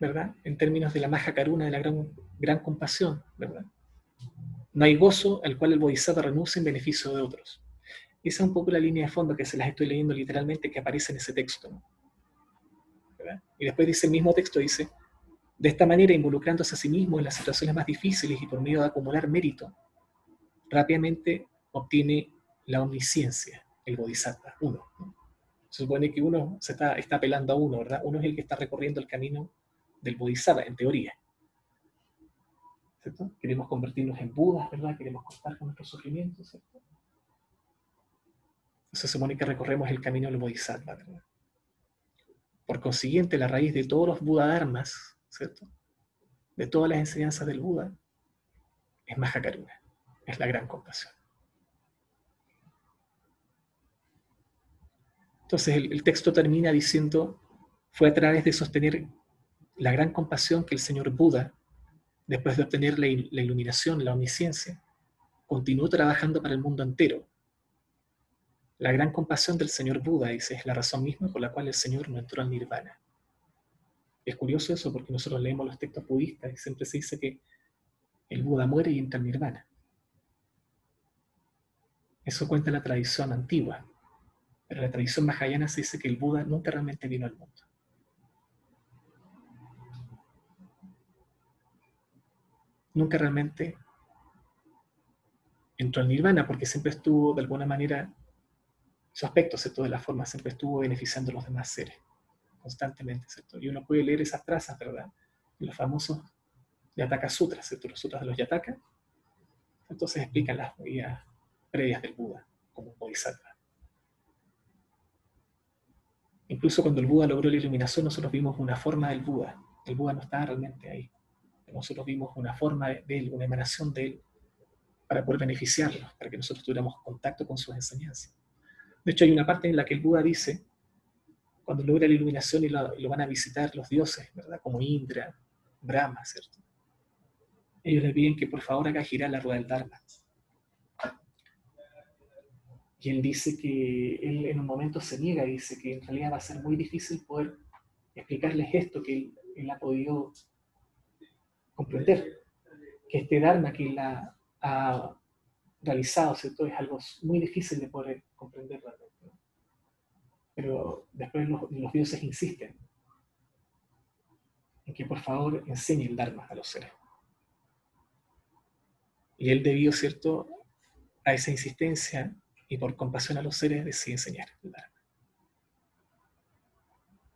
Speaker 1: ¿Verdad? En términos de la maja caruna, de la gran, gran compasión, ¿verdad? No hay gozo al cual el bodhisattva renuncia en beneficio de otros. Esa es un poco la línea de fondo que se las estoy leyendo literalmente que aparece en ese texto. ¿no? Y después dice el mismo texto, dice, de esta manera, involucrándose a sí mismo en las situaciones más difíciles y por medio de acumular mérito, rápidamente obtiene la omnisciencia, el bodhisattva, uno. Se supone que uno se está, está apelando a uno, ¿verdad? Uno es el que está recorriendo el camino del bodhisattva, en teoría. ¿Cierto? Queremos convertirnos en budas, ¿verdad? Queremos cortar con nuestros sufrimientos, ¿cierto? Se supone que recorremos el camino del bodhisattva. Por consiguiente, la raíz de todos los Buda-dharmas, ¿cierto? De todas las enseñanzas del Buda, es Mahakaruna, es la gran compasión. Entonces el, el, texto termina diciendo, fue a través de sostener la gran compasión que el señor Buda, después de obtener la, la iluminación, la omnisciencia, continuó trabajando para el mundo entero, la gran compasión del señor Buda, dice, es la razón misma por la cual el Señor no entró al nirvana. Es curioso eso porque nosotros leemos los textos budistas y siempre se dice que el Buda muere y entra al nirvana. Eso cuenta la tradición antigua, pero la tradición mahayana se dice que el Buda nunca realmente vino al mundo. Nunca realmente entró al nirvana porque siempre estuvo de alguna manera su aspecto, ¿cierto? De la forma siempre estuvo beneficiando a los demás seres, constantemente, ¿cierto? Y uno puede leer esas trazas, ¿verdad? En los famosos Yataka Sutras, ¿cierto? Los sutras de los Yataka. Entonces explican las vidas previas del Buda, como bodhisattva. Incluso cuando el Buda logró la iluminación, nosotros vimos una forma del Buda. El Buda no estaba realmente ahí. Nosotros vimos una forma de él, una emanación de él, para poder beneficiarlos, para que nosotros tuviéramos contacto con sus enseñanzas. De hecho, hay una parte en la que el Buda dice, cuando logra la iluminación y lo, van a visitar los dioses, ¿verdad? Como Indra, Brahma, ¿cierto? Ellos le piden que por favor haga girar la rueda del Dharma. Y él dice que él en un momento se niega, dice que en realidad va a ser muy difícil poder explicarles esto que él, ha podido comprender. Que este Dharma que él ha realizado, ¿cierto? Es algo muy difícil de poder comprender realmente. Pero después los, dioses insisten en que por favor enseñe el Dharma a los seres. Y él debido, ¿cierto?, a esa insistencia y por compasión a los seres decide enseñar el Dharma.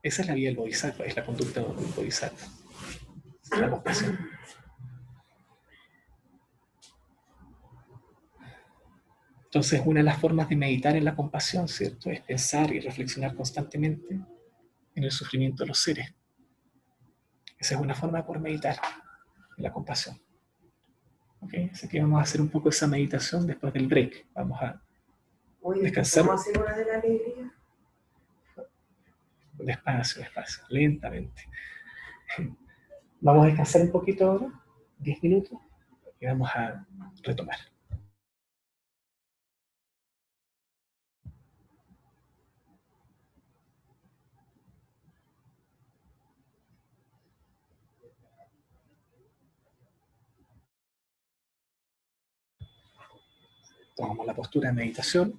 Speaker 1: Esa es la vida del Bodhisattva, es la conducta del Bodhisattva. La compasión. Entonces, una de las formas de meditar en la compasión, ¿cierto? Es pensar y reflexionar constantemente en el sufrimiento de los seres. Esa es una forma poder meditar en la compasión. ¿Ok? Así que vamos a hacer un poco esa meditación después del break. Vamos a descansar. ¿Cómo hacer una de la alegría? Despacio, despacio, lentamente. Vamos a descansar un poquito ahora, 10 minutos, y vamos a retomar. Tomamos la postura de meditación.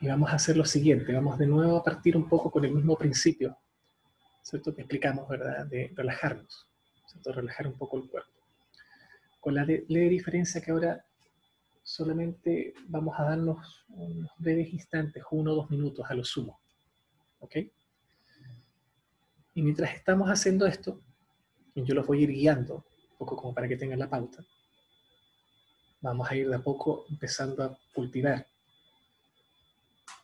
Speaker 1: Y vamos a hacer lo siguiente, vamos de nuevo a partir un poco con el mismo principio, ¿cierto? Que explicamos, ¿verdad? De relajarnos, ¿cierto? Relajar un poco el cuerpo. Con la leve diferencia que ahora solamente vamos a darnos unos breves instantes, uno o dos minutos a lo sumo, ¿ok? Y mientras estamos haciendo esto, yo los voy a ir guiando, un poco como para que tengan la pauta, vamos a ir de a poco empezando a cultivar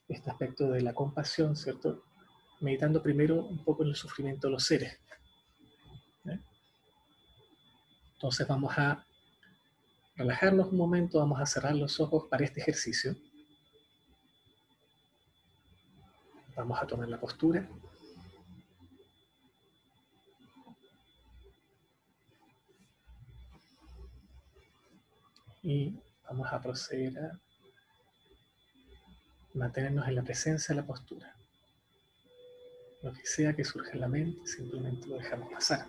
Speaker 1: este aspecto de la compasión, ¿cierto? Meditando primero un poco en el sufrimiento de los seres. Entonces vamos a relajarnos un momento, vamos a cerrar los ojos para este ejercicio. Vamos a tomar la postura. Y vamos a proceder a mantenernos en la presencia de la postura. Lo que sea que surja en la mente, simplemente lo dejamos pasar.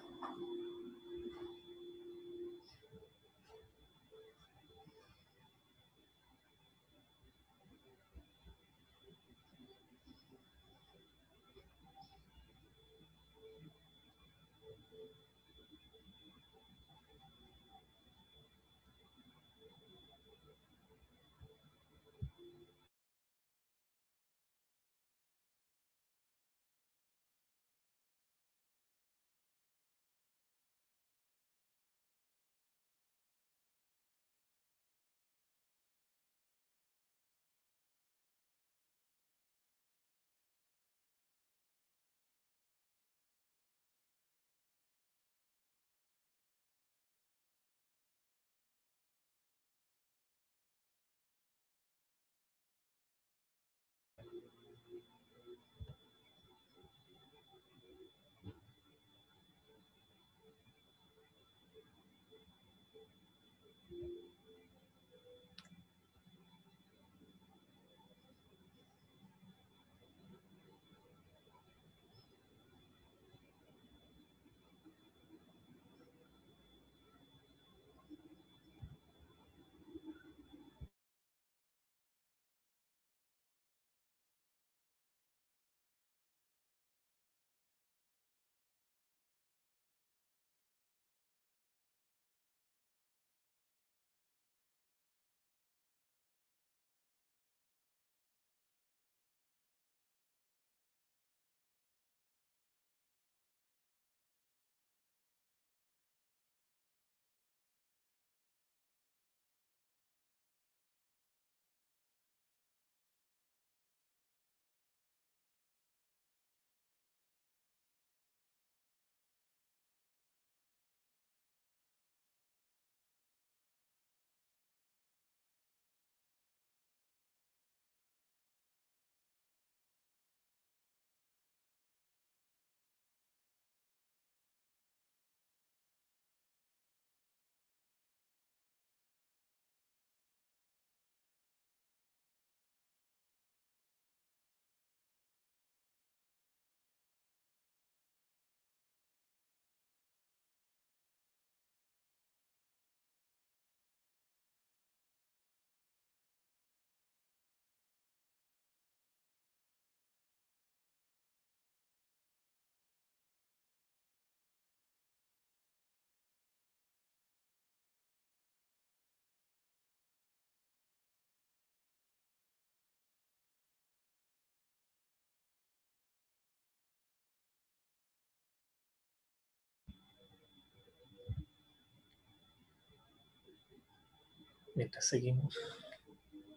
Speaker 1: Mientras seguimos,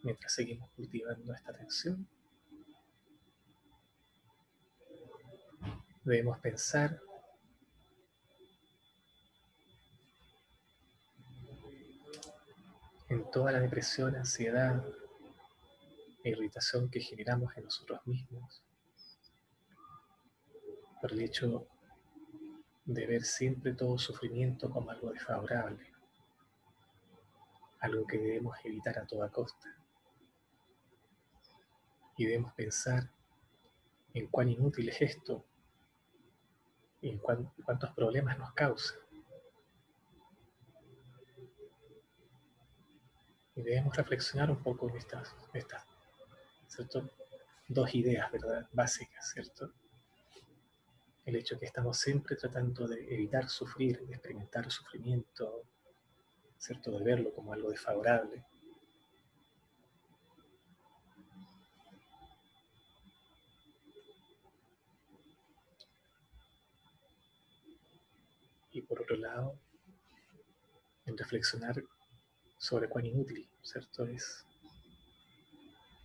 Speaker 1: mientras seguimos cultivando esta atención, debemos pensar en toda la depresión, ansiedad e irritación que generamos en nosotros mismos por el hecho de ver siempre todo sufrimiento como algo desfavorable algo que debemos evitar a toda costa. Y debemos pensar en cuán inútil es esto y en cuántos problemas nos causa. Y debemos reflexionar un poco en estas, estas dos ideas ¿verdad? básicas, ¿cierto? El hecho que estamos siempre tratando de evitar sufrir, de experimentar sufrimiento, ¿cierto? De verlo como algo desfavorable. Y por otro lado, en reflexionar sobre cuán inútil, ¿cierto? Es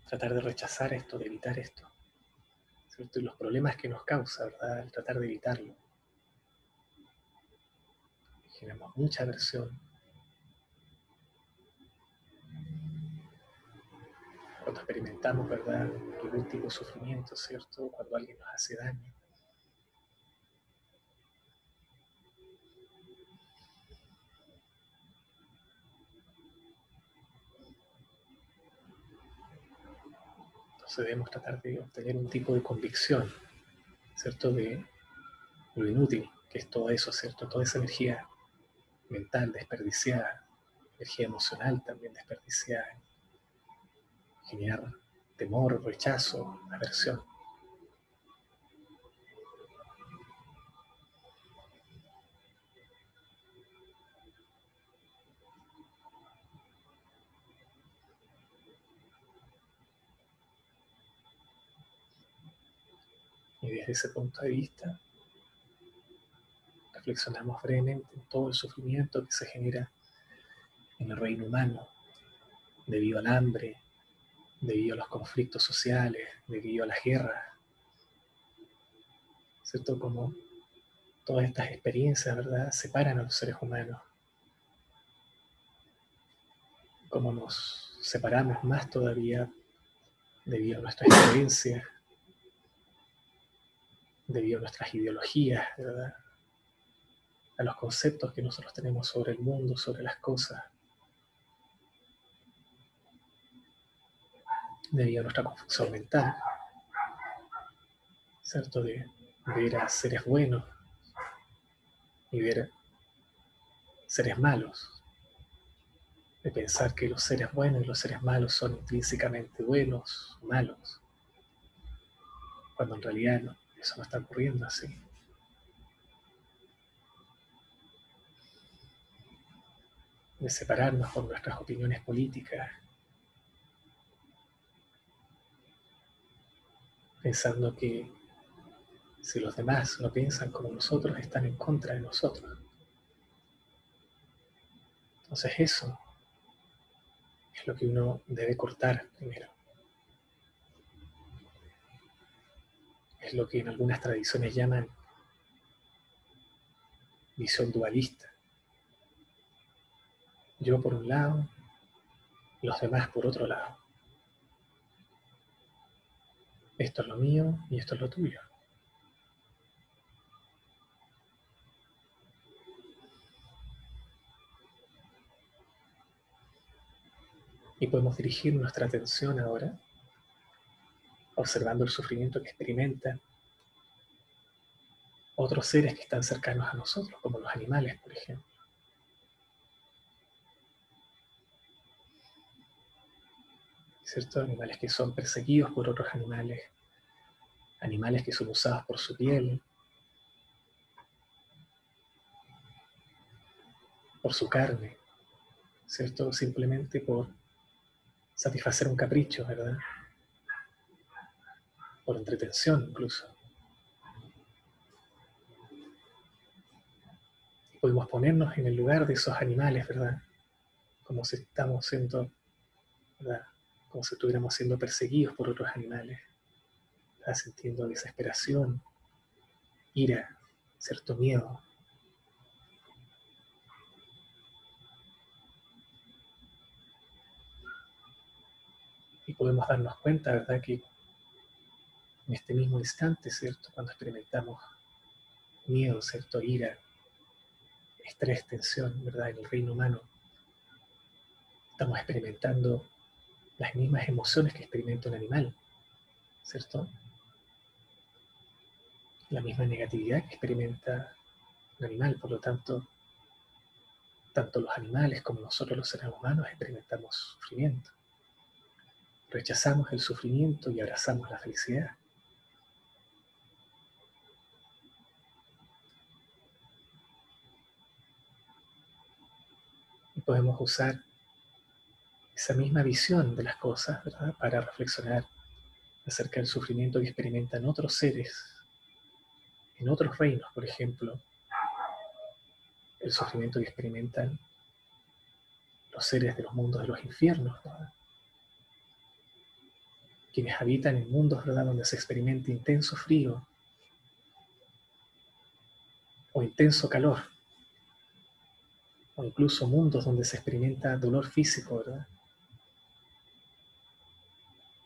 Speaker 1: tratar de rechazar esto, de evitar esto, ¿cierto? Y los problemas que nos causa, ¿verdad? El tratar de evitarlo. generamos mucha aversión. Cuando experimentamos, ¿verdad?, algún tipo de sufrimiento, ¿cierto? Cuando alguien nos hace daño. debemos tratar de obtener un tipo de convicción, ¿cierto? De lo inútil que es todo eso, ¿cierto? Toda esa energía mental desperdiciada, energía emocional también desperdiciada, generar temor, rechazo, aversión. Y desde ese punto de vista, reflexionamos brevemente en todo el sufrimiento que se genera en el reino humano, debido al hambre, debido a los conflictos sociales, debido a las guerras. ¿Cierto? Como todas estas experiencias, ¿verdad?, separan a los seres humanos. Como nos separamos más todavía debido a nuestras experiencias debido a nuestras ideologías, ¿verdad? a los conceptos que nosotros tenemos sobre el mundo, sobre las cosas, debido a nuestra confusión mental, ¿cierto? De ver a seres buenos y ver seres malos, de pensar que los seres buenos y los seres malos son intrínsecamente buenos o malos, cuando en realidad eso no está ocurriendo así. De separarnos por nuestras opiniones políticas, pensando que si los demás no piensan como nosotros, están en contra de nosotros. Entonces eso es lo que uno debe cortar primero. es lo que en algunas tradiciones llaman visión dualista. Yo por un lado, los demás por otro lado. Esto es lo mío y esto es lo tuyo. Y podemos dirigir nuestra atención ahora observando el sufrimiento que experimentan otros seres que están cercanos a nosotros, como los animales, por ejemplo. ¿Cierto? Animales que son perseguidos por otros animales, animales que son usados por su piel, por su carne, ¿cierto? Simplemente por satisfacer un capricho, ¿verdad? por entretención incluso. Podemos ponernos en el lugar de esos animales, ¿verdad? Como si estamos siendo, ¿verdad? Como si estuviéramos siendo perseguidos por otros animales, sintiendo desesperación, ira, cierto miedo. Y podemos darnos cuenta, ¿verdad? Que en este mismo instante, ¿cierto? Cuando experimentamos miedo, ¿cierto? Ira, estrés, tensión, ¿verdad? En el reino humano, estamos experimentando las mismas emociones que experimenta un animal, ¿cierto? La misma negatividad que experimenta un animal, por lo tanto, tanto los animales como nosotros los seres humanos experimentamos sufrimiento. Rechazamos el sufrimiento y abrazamos la felicidad. podemos usar esa misma visión de las cosas para reflexionar acerca del sufrimiento que experimentan otros seres en otros reinos, por ejemplo, el sufrimiento que experimentan los seres de los mundos de los infiernos, quienes habitan en mundos ¿verdad? donde se experimenta intenso frío o intenso calor o incluso mundos donde se experimenta dolor físico, ¿verdad?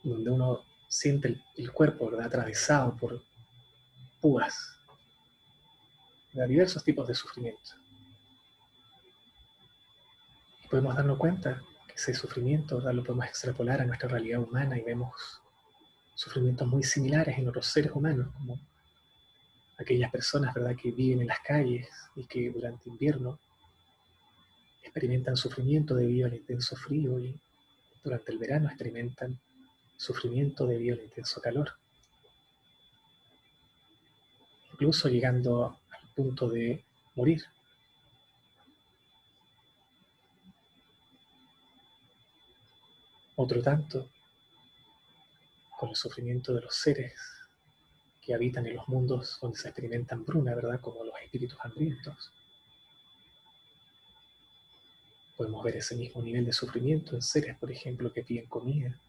Speaker 1: Donde uno siente el, cuerpo, ¿verdad? Atravesado por púas, de diversos tipos de sufrimiento. Y podemos darnos cuenta que ese sufrimiento. Lo podemos extrapolar a nuestra realidad humana y vemos sufrimientos muy similares en otros seres humanos, como aquellas personas ¿verdad? que viven en las calles y que durante invierno experimentan sufrimiento debido al intenso frío y durante el verano experimentan sufrimiento debido al intenso calor. Incluso llegando al punto de morir. Otro tanto con el sufrimiento de los seres que habitan en los mundos donde se experimentan bruna, ¿verdad? Como los espíritus hambrientos. Podemos ver ese mismo nivel de sufrimiento en seres, por ejemplo, que piden comida,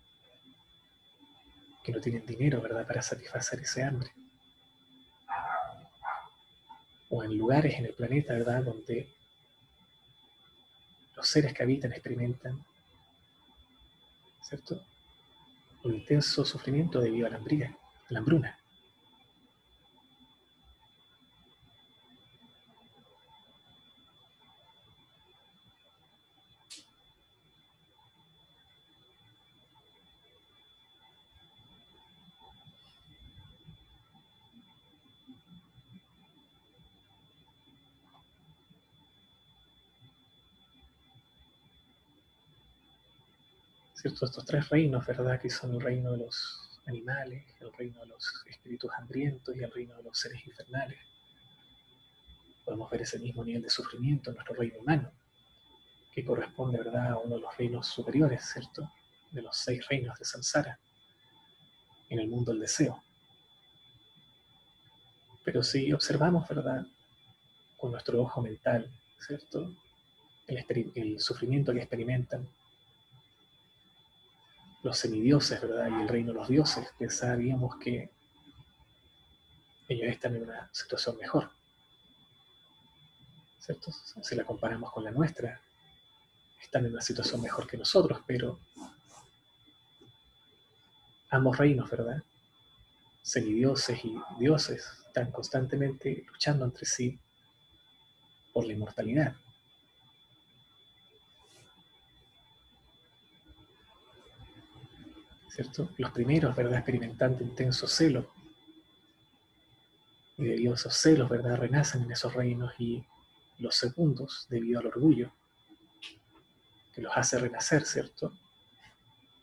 Speaker 1: que no tienen dinero, ¿verdad?, para satisfacer ese hambre. O en lugares en el planeta, ¿verdad?, donde los seres que habitan experimentan, ¿cierto?, un intenso sufrimiento debido a la, a la hambruna. ¿Cierto? Estos tres reinos, ¿verdad? Que son el reino de los animales, el reino de los espíritus hambrientos y el reino de los seres infernales. Podemos ver ese mismo nivel de sufrimiento en nuestro reino humano, que corresponde, ¿verdad?, a uno de los reinos superiores, ¿cierto? De los seis reinos de Samsara, en el mundo del deseo. Pero si observamos, ¿verdad?, con nuestro ojo mental, ¿cierto? El, el sufrimiento que experimentan los semidioses, ¿verdad? Y el reino de los dioses, pensaríamos que ellos están en una situación mejor. ¿Cierto? Si la comparamos con la nuestra, están en una situación mejor que nosotros, pero ambos reinos, ¿verdad? Semidioses y dioses están constantemente luchando entre sí por la inmortalidad. Los primeros, ¿verdad? Experimentando intenso celo. Y debido a esos celos, ¿verdad? Renacen en esos reinos y los segundos, debido al orgullo, que los hace renacer, ¿cierto?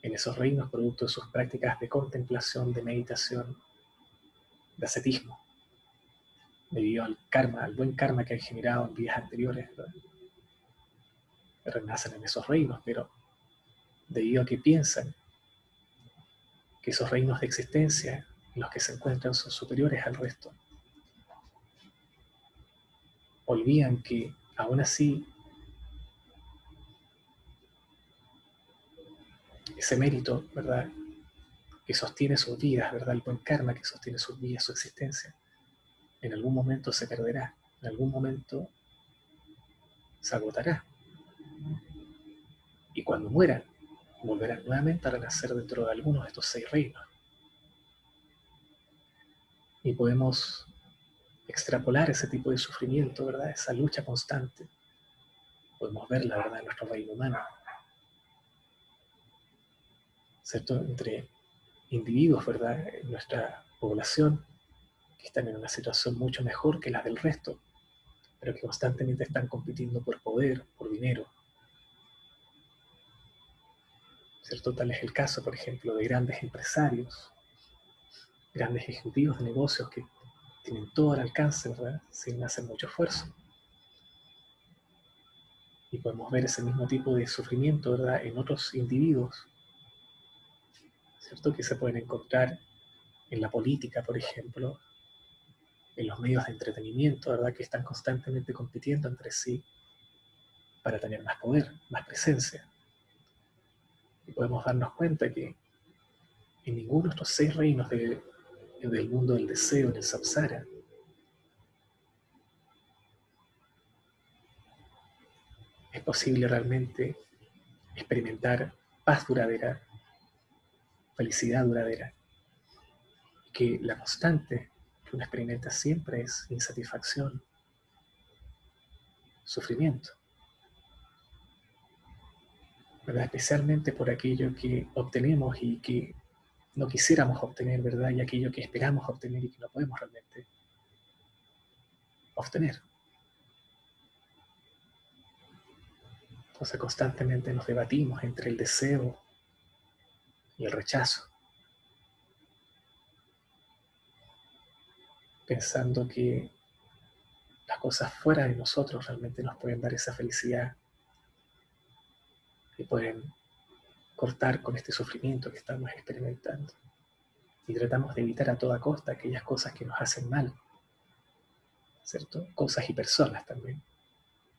Speaker 1: En esos reinos, producto de sus prácticas de contemplación, de meditación, de ascetismo, debido al karma, al buen karma que han generado en vidas anteriores, ¿verdad? renacen en esos reinos, pero debido a que piensan que esos reinos de existencia en los que se encuentran son superiores al resto. Olvidan que aún así ese mérito, ¿verdad? Que sostiene sus vidas, ¿verdad? El buen karma que sostiene sus vidas, su existencia, en algún momento se perderá, en algún momento se agotará. Y cuando mueran, volverán nuevamente a renacer dentro de algunos de estos seis reinos. Y podemos extrapolar ese tipo de sufrimiento, ¿verdad? Esa lucha constante. Podemos ver la verdad en nuestro reino humano. ¿Cierto? Entre individuos, ¿verdad? En nuestra población que están en una situación mucho mejor que la del resto, pero que constantemente están compitiendo por poder, por dinero, ¿cierto? Tal es el caso, por ejemplo, de grandes empresarios, grandes ejecutivos de negocios que tienen todo el alcance, ¿verdad? Sin hacer mucho esfuerzo. Y podemos ver ese mismo tipo de sufrimiento, ¿verdad? En otros individuos, ¿cierto? Que se pueden encontrar en la política, por ejemplo, en los medios de entretenimiento, ¿verdad? Que están constantemente compitiendo entre sí para tener más poder, más presencia. Y podemos darnos cuenta que en ninguno de estos seis reinos del mundo del deseo, en el samsara, es posible realmente experimentar paz duradera, felicidad duradera, que la constante que uno experimenta siempre es insatisfacción, sufrimiento. Especialmente por aquello que obtenemos y que no quisiéramos obtener, ¿verdad? Y aquello que esperamos obtener y que no podemos realmente obtener. Entonces constantemente nos debatimos entre el deseo y el rechazo. Pensando que las cosas fuera de nosotros realmente nos pueden dar esa felicidad y pueden cortar con este sufrimiento que estamos experimentando. Y tratamos de evitar a toda costa aquellas cosas que nos hacen mal, ¿cierto? Cosas y personas también,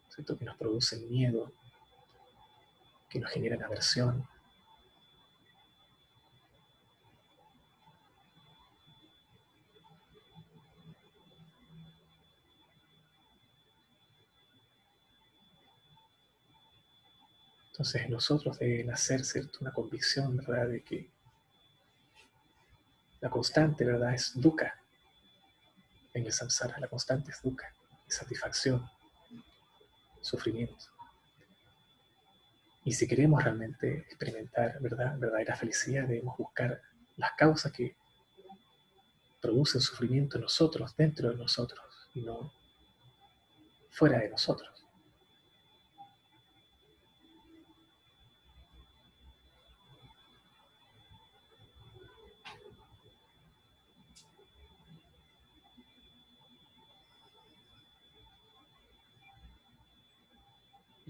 Speaker 1: ¿cierto? Que nos producen miedo, que nos generan aversión, Entonces nosotros debe nacer ¿cierto? una convicción, ¿verdad?, de que la constante, ¿verdad?, es dukkha en el samsara. La constante es dukkha, satisfacción, sufrimiento. Y si queremos realmente experimentar, ¿verdad?, verdadera felicidad, debemos buscar las causas que producen sufrimiento en nosotros, dentro de nosotros, y no fuera de nosotros.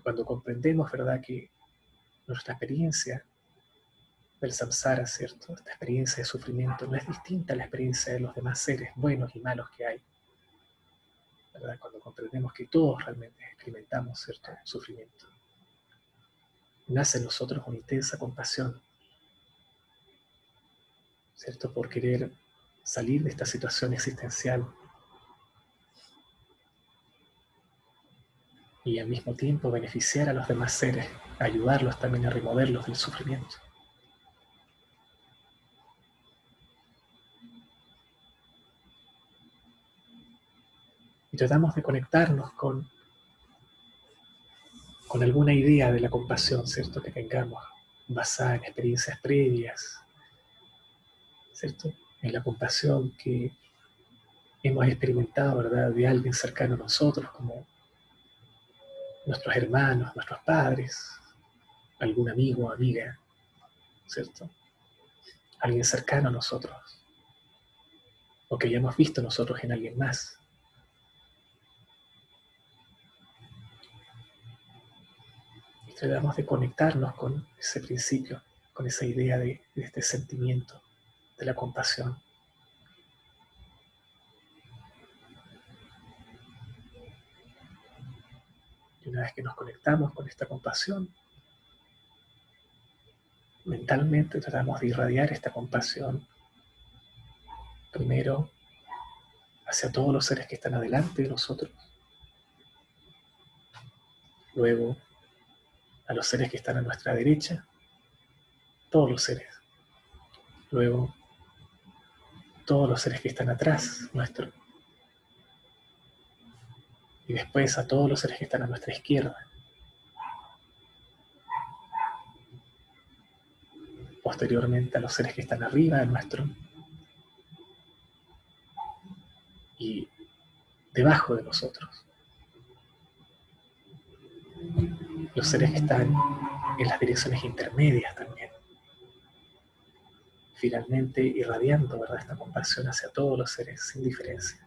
Speaker 1: Cuando comprendemos, ¿verdad?, que nuestra experiencia del samsara, ¿cierto? Esta experiencia de sufrimiento no es distinta a la experiencia de los demás seres buenos y malos que hay. ¿verdad? Cuando comprendemos que todos realmente experimentamos cierto sufrimiento. Nace en nosotros una intensa compasión, ¿cierto? Por querer salir de esta situación existencial y al mismo tiempo beneficiar a los demás seres, ayudarlos también a removerlos del sufrimiento. Y tratamos de conectarnos con, con alguna idea de la compasión, ¿cierto? Que tengamos basada en experiencias previas, ¿cierto? En la compasión que hemos experimentado, ¿verdad? De alguien cercano a nosotros, como nuestros hermanos, nuestros padres, algún amigo amiga, ¿cierto? Alguien cercano a nosotros, o que hayamos visto nosotros en alguien más. Y tratamos de conectarnos con ese principio, con esa idea de, de este sentimiento, de la compasión. Una vez que nos conectamos con esta compasión, mentalmente tratamos de irradiar esta compasión primero hacia todos los seres que están adelante de nosotros, luego a los seres que están a nuestra derecha, todos los seres, luego todos los seres que están atrás nuestro, y después a todos los seres que están a nuestra izquierda. Posteriormente a los seres que están arriba de nuestro y debajo de nosotros. Los seres que están en las direcciones intermedias también. Finalmente irradiando ¿verdad? esta compasión hacia todos los seres sin diferencia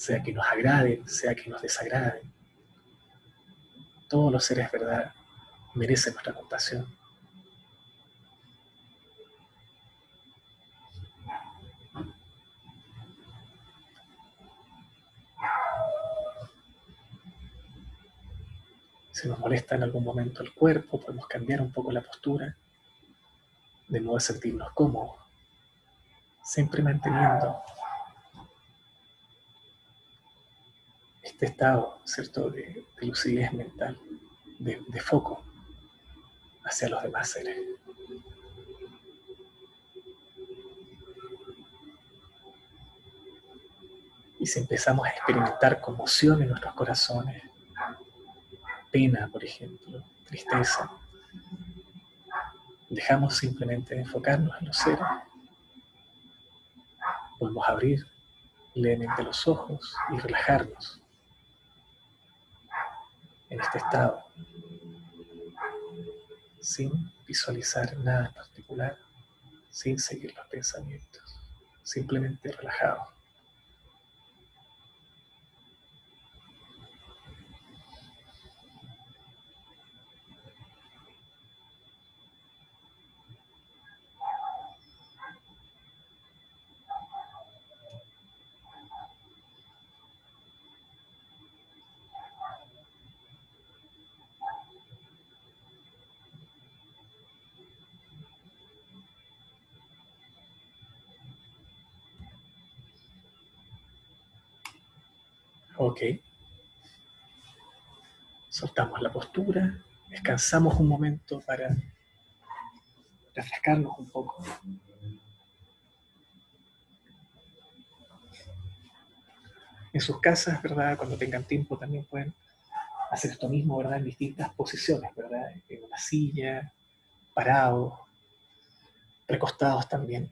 Speaker 1: sea que nos agraden, sea que nos desagraden. Todos los seres, ¿verdad?, merecen nuestra compasión. Si nos molesta en algún momento el cuerpo, podemos cambiar un poco la postura de modo a sentirnos cómodos, siempre manteniendo este estado, ¿cierto?, de, lucidez mental, de, foco hacia los demás seres. Y si empezamos a experimentar conmoción en nuestros corazones, pena, por ejemplo, tristeza, dejamos simplemente de enfocarnos en los seres, podemos abrir levemente los ojos y relajarnos este estado, sin visualizar nada en particular, sin seguir los pensamientos, simplemente relajados. Ok. Soltamos la postura, descansamos un momento para refrescarnos un poco. En sus casas, ¿verdad? Cuando tengan tiempo también pueden hacer esto mismo, ¿verdad? En distintas posiciones, ¿verdad? En una silla, parados, recostados también.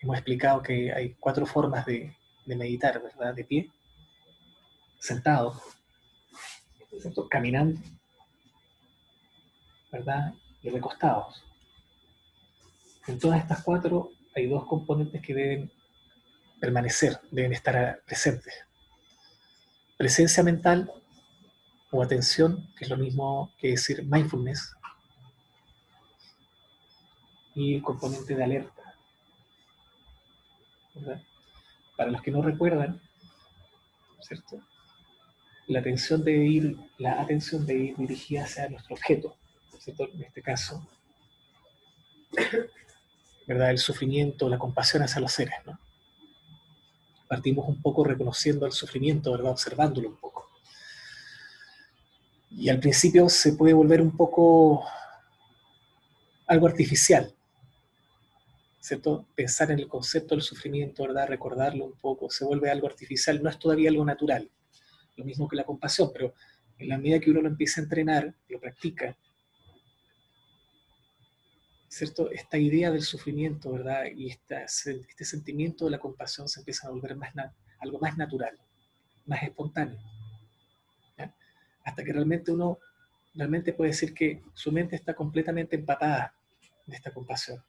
Speaker 1: hemos explicado que hay cuatro formas de, de meditar, ¿verdad? De pie, caminando, ¿verdad? Y recostados. En todas estas cuatro hay dos componentes que deben permanecer, deben estar presentes. Presencia mental o atención, que es lo mismo que decir mindfulness, y el componente de alerta. Para los que no recuerdan, ¿cierto? La atención debe ir, la atención ir dirigida hacia nuestro objeto, En este caso, ¿verdad? El sufrimiento, la compasión hacia los seres, ¿no? Partimos un poco reconociendo el sufrimiento, ¿verdad? Observándolo un poco. Y al principio se puede volver un poco algo artificial, ¿cierto? Pensar en el concepto del sufrimiento, ¿verdad? Recordarlo un poco, se vuelve algo artificial, no es todavía algo natural lo mismo que la compasión, pero en la medida que uno lo empieza a entrenar, lo practica, ¿cierto? Esta idea del sufrimiento, ¿verdad? Y este sentimiento de la compasión se empieza a volver más algo más natural, más espontáneo. Hasta que realmente uno realmente puede decir que su mente está completamente empatada de esta compasión.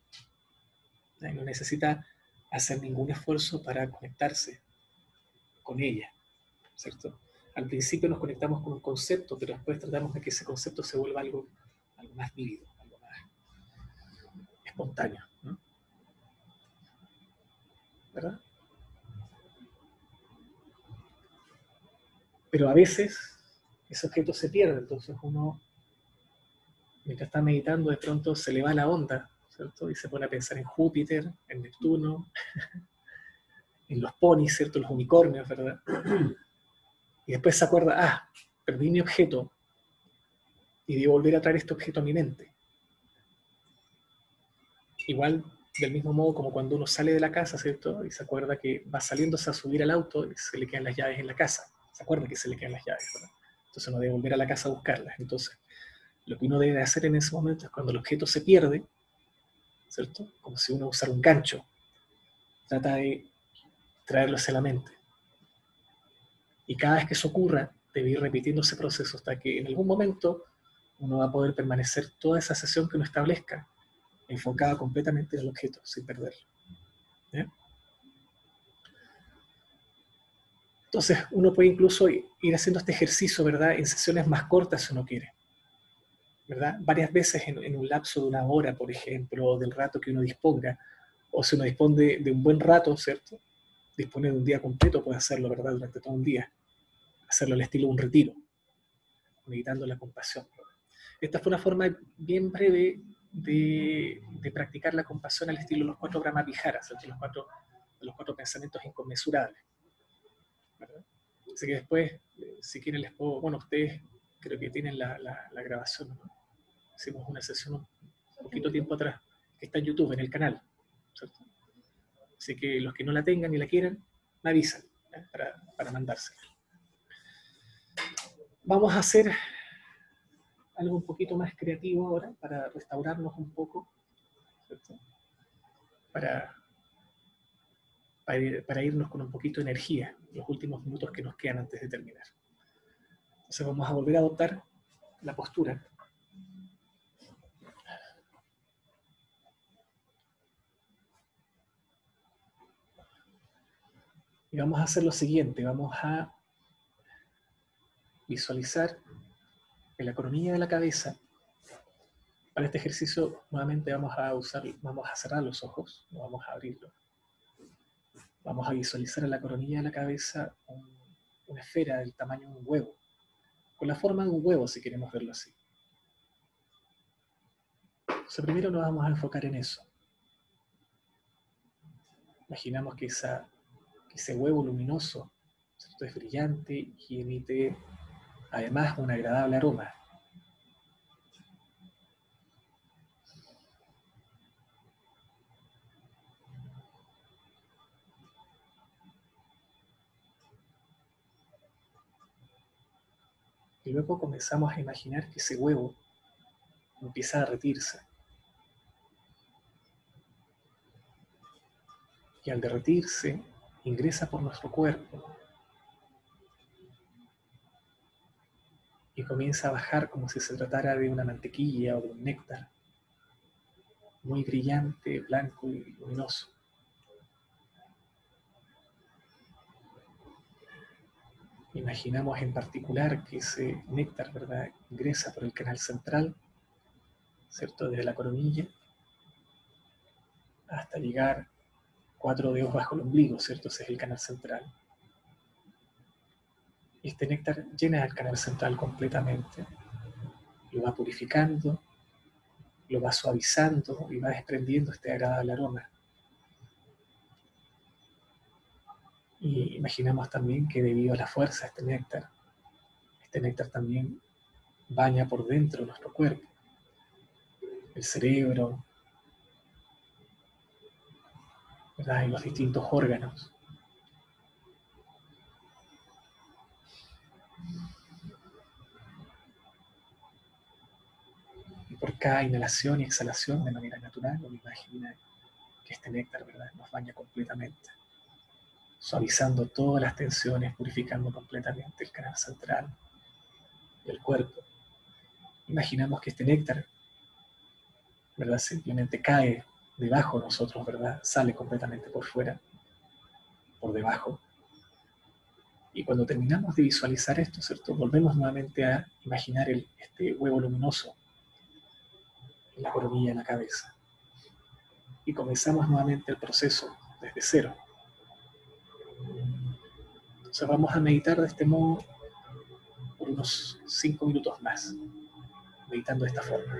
Speaker 1: No necesita hacer ningún esfuerzo para conectarse con ella, ¿cierto? Al principio nos conectamos con un concepto, pero después tratamos de que ese concepto se vuelva algo, algo más vívido, algo más espontáneo. ¿Verdad? Pero a veces ese objeto se pierde, entonces uno, mientras está meditando, de pronto se le va la onda, ¿cierto? Y se pone a pensar en Júpiter, en Neptuno, [LAUGHS] en los ponis, ¿cierto? Los unicornios, ¿verdad? Y después se acuerda, ah, perdí mi objeto y debo volver a traer este objeto a mi mente. Igual, del mismo modo como cuando uno sale de la casa, ¿cierto? Y se acuerda que va saliéndose a subir al auto y se le quedan las llaves en la casa. Se acuerda que se le quedan las llaves, ¿verdad? Entonces uno debe volver a la casa a buscarlas. Entonces, lo que uno debe hacer en ese momento es cuando el objeto se pierde, ¿cierto? Como si uno usara un gancho, trata de traerlo hacia la mente. Y cada vez que eso ocurra, debe ir repitiendo ese proceso hasta que en algún momento uno va a poder permanecer toda esa sesión que uno establezca, enfocada completamente en el objeto, sin perderlo. Entonces, uno puede incluso ir haciendo este ejercicio, ¿verdad?, en sesiones más cortas si uno quiere. ¿verdad? Varias veces en, un lapso de una hora, por ejemplo, o del rato que uno disponga, o si uno dispone de, un buen rato, ¿cierto? Dispone de un día completo, puede hacerlo, ¿verdad?, durante todo un día hacerlo al estilo de un retiro, meditando la compasión. Esta fue una forma bien breve de, practicar la compasión al estilo de los cuatro Brahmaviharas, de los cuatro, los cuatro pensamientos inconmensurables. Así que después, eh, si quieren les puedo, bueno, ustedes creo que tienen la, la, grabación, ¿no? hicimos una sesión un poquito tiempo atrás, que está en YouTube, en el canal, ¿cierto? Así que los que no la tengan ni la quieran, me avisan para, para mandarse. Vamos a hacer algo un poquito más creativo ahora para restaurarnos un poco, Para, para, irnos con un poquito de energía los últimos minutos que nos quedan antes de terminar. Entonces vamos a volver a adoptar la postura. Y vamos a hacer lo siguiente, vamos a visualizar en la coronilla de la cabeza. Para este ejercicio nuevamente vamos a usar, vamos a cerrar los ojos, no vamos a abrirlos. Vamos a visualizar en la coronilla de la cabeza una esfera del tamaño de un huevo, con la forma de un huevo si queremos verlo así. Primero nos vamos a enfocar en eso. Imaginamos que, ese huevo luminoso es brillante y emite además un agradable aroma. Y luego comenzamos a imaginar que ese huevo empieza a derretirse. Y al derretirse, ingresa por nuestro cuerpo y comienza a bajar como si se tratara de una mantequilla o de un néctar, muy brillante, blanco y luminoso. Imaginamos en particular que ese néctar ¿verdad? ingresa por el canal central, ¿cierto? Desde la coronilla hasta llegar cuatro dedos bajo el ombligo, ¿cierto? Ese es el canal central este néctar llena el canal central completamente, lo va purificando, lo va suavizando y va desprendiendo este agradable aroma. Y imaginamos también que debido a la fuerza de este néctar, este néctar también baña por dentro nuestro cuerpo, el cerebro, y los distintos órganos. por cada inhalación y exhalación de manera natural, uno imagina que este néctar ¿verdad? nos baña completamente, suavizando todas las tensiones, purificando completamente el canal central del cuerpo. Imaginamos que este néctar ¿verdad? simplemente cae debajo de nosotros, ¿verdad? sale completamente por fuera, por debajo. Y cuando terminamos de visualizar esto, ¿cierto? volvemos nuevamente a imaginar el, este huevo luminoso la coronilla en la cabeza. Y comenzamos nuevamente el proceso desde cero. Entonces vamos a meditar de este modo por unos cinco minutos más, meditando de esta forma.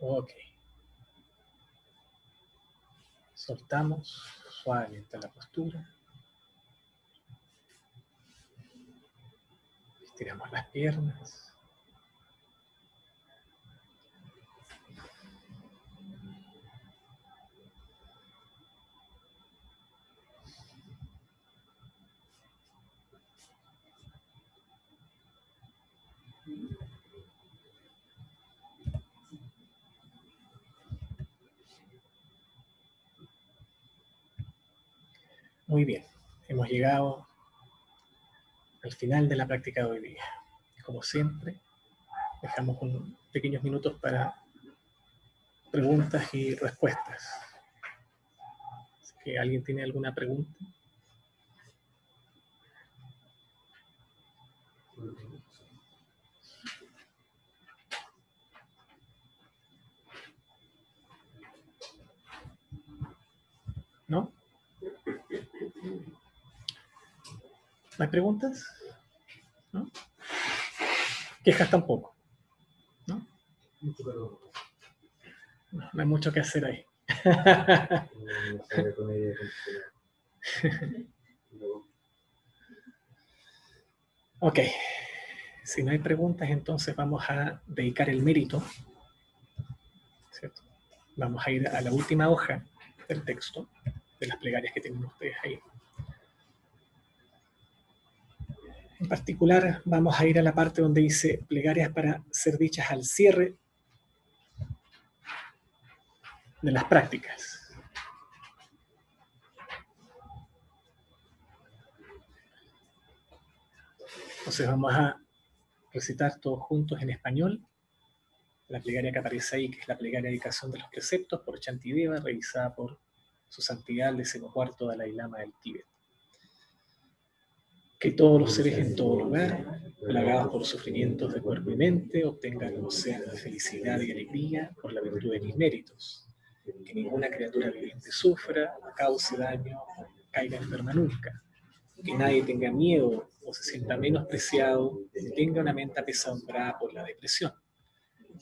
Speaker 1: Ok. Soltamos suavemente la postura. Estiramos las piernas. Muy bien, hemos llegado al final de la práctica de hoy día. Como siempre, dejamos unos pequeños minutos para preguntas y respuestas. Si alguien tiene alguna pregunta. ¿No? ¿No hay preguntas? ¿No? Quejas tampoco. ¿No? No, hay mucho que hacer ahí. [LAUGHS] ok. Si no hay preguntas, entonces vamos a dedicar el mérito. Vamos a ir a la última hoja del texto, de las plegarias que tienen ustedes ahí. En particular, vamos a ir a la parte donde dice plegarias para ser dichas al cierre de las prácticas. Entonces vamos a recitar todos juntos en español la plegaria que aparece ahí, que es la plegaria de dedicación de los preceptos por Chantideva, revisada por su santidad el decimocuarto Dalai Lama del Tíbet que todos los seres en todo lugar, plagados por sufrimientos de cuerpo y mente, obtengan un océano de felicidad y alegría por la virtud de mis méritos. Que ninguna criatura viviente sufra, cause daño, caiga enferma nunca. Que nadie tenga miedo o se sienta menospreciado, tenga una mente apesambrada por la depresión.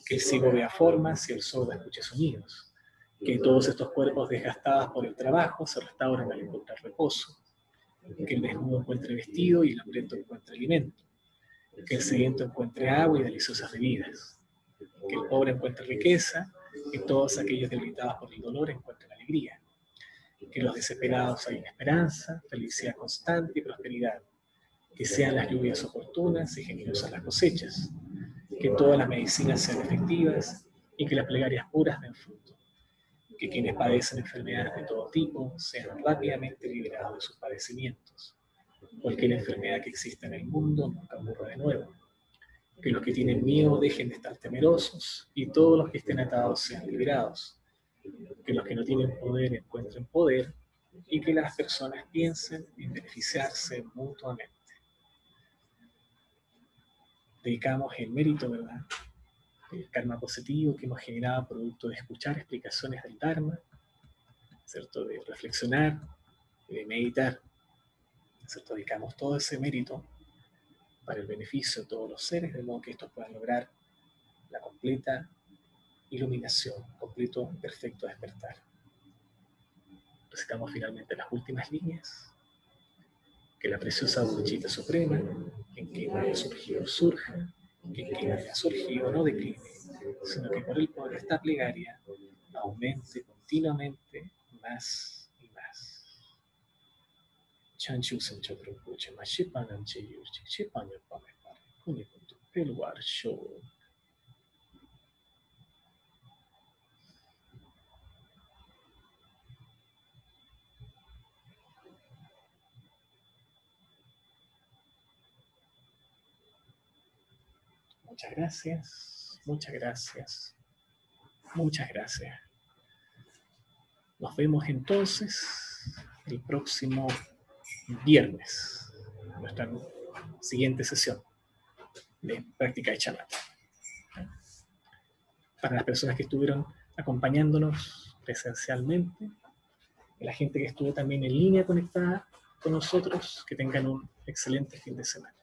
Speaker 1: Que el ciego vea formas y el sordo escuche sonidos. Que todos estos cuerpos desgastados por el trabajo se restauren al encontrar reposo que el desnudo encuentre vestido y el hambriento encuentre alimento, que el sediento encuentre agua y deliciosas bebidas, que el pobre encuentre riqueza y todos aquellos debilitados por el dolor encuentren alegría, que los desesperados hayan esperanza, felicidad constante y prosperidad, que sean las lluvias oportunas y generosas las cosechas, que todas las medicinas sean efectivas y que las plegarias puras den fruto que quienes padecen enfermedades de todo tipo sean rápidamente liberados de sus padecimientos. Cualquier enfermedad que exista en el mundo nunca ocurra de nuevo. Que los que tienen miedo dejen de estar temerosos y todos los que estén atados sean liberados. Que los que no tienen poder encuentren poder y que las personas piensen en beneficiarse mutuamente. Dedicamos el mérito, ¿verdad? El karma positivo que hemos generado producto de escuchar explicaciones del Dharma, ¿cierto? de reflexionar de meditar. ¿cierto? Dedicamos todo ese mérito para el beneficio de todos los seres, de modo que estos puedan lograr la completa iluminación, completo, perfecto despertar. Recitamos finalmente las últimas líneas. Que la preciosa Buchita Suprema, en que surgido, surja, que quien haya surgido no decline, sino que por el poder de esta plegaria aumente continuamente más y más. Chanchu Sancho Prabhuche, Mashipanan Cheyurchi, Chipanya Pamepare, Kunikuntu, Pelwar Show. Muchas gracias, muchas gracias, muchas gracias. Nos vemos entonces el próximo viernes, nuestra siguiente sesión de práctica de chamata. Para las personas que estuvieron acompañándonos presencialmente, la gente que estuvo también en línea conectada con nosotros, que tengan un excelente fin de semana.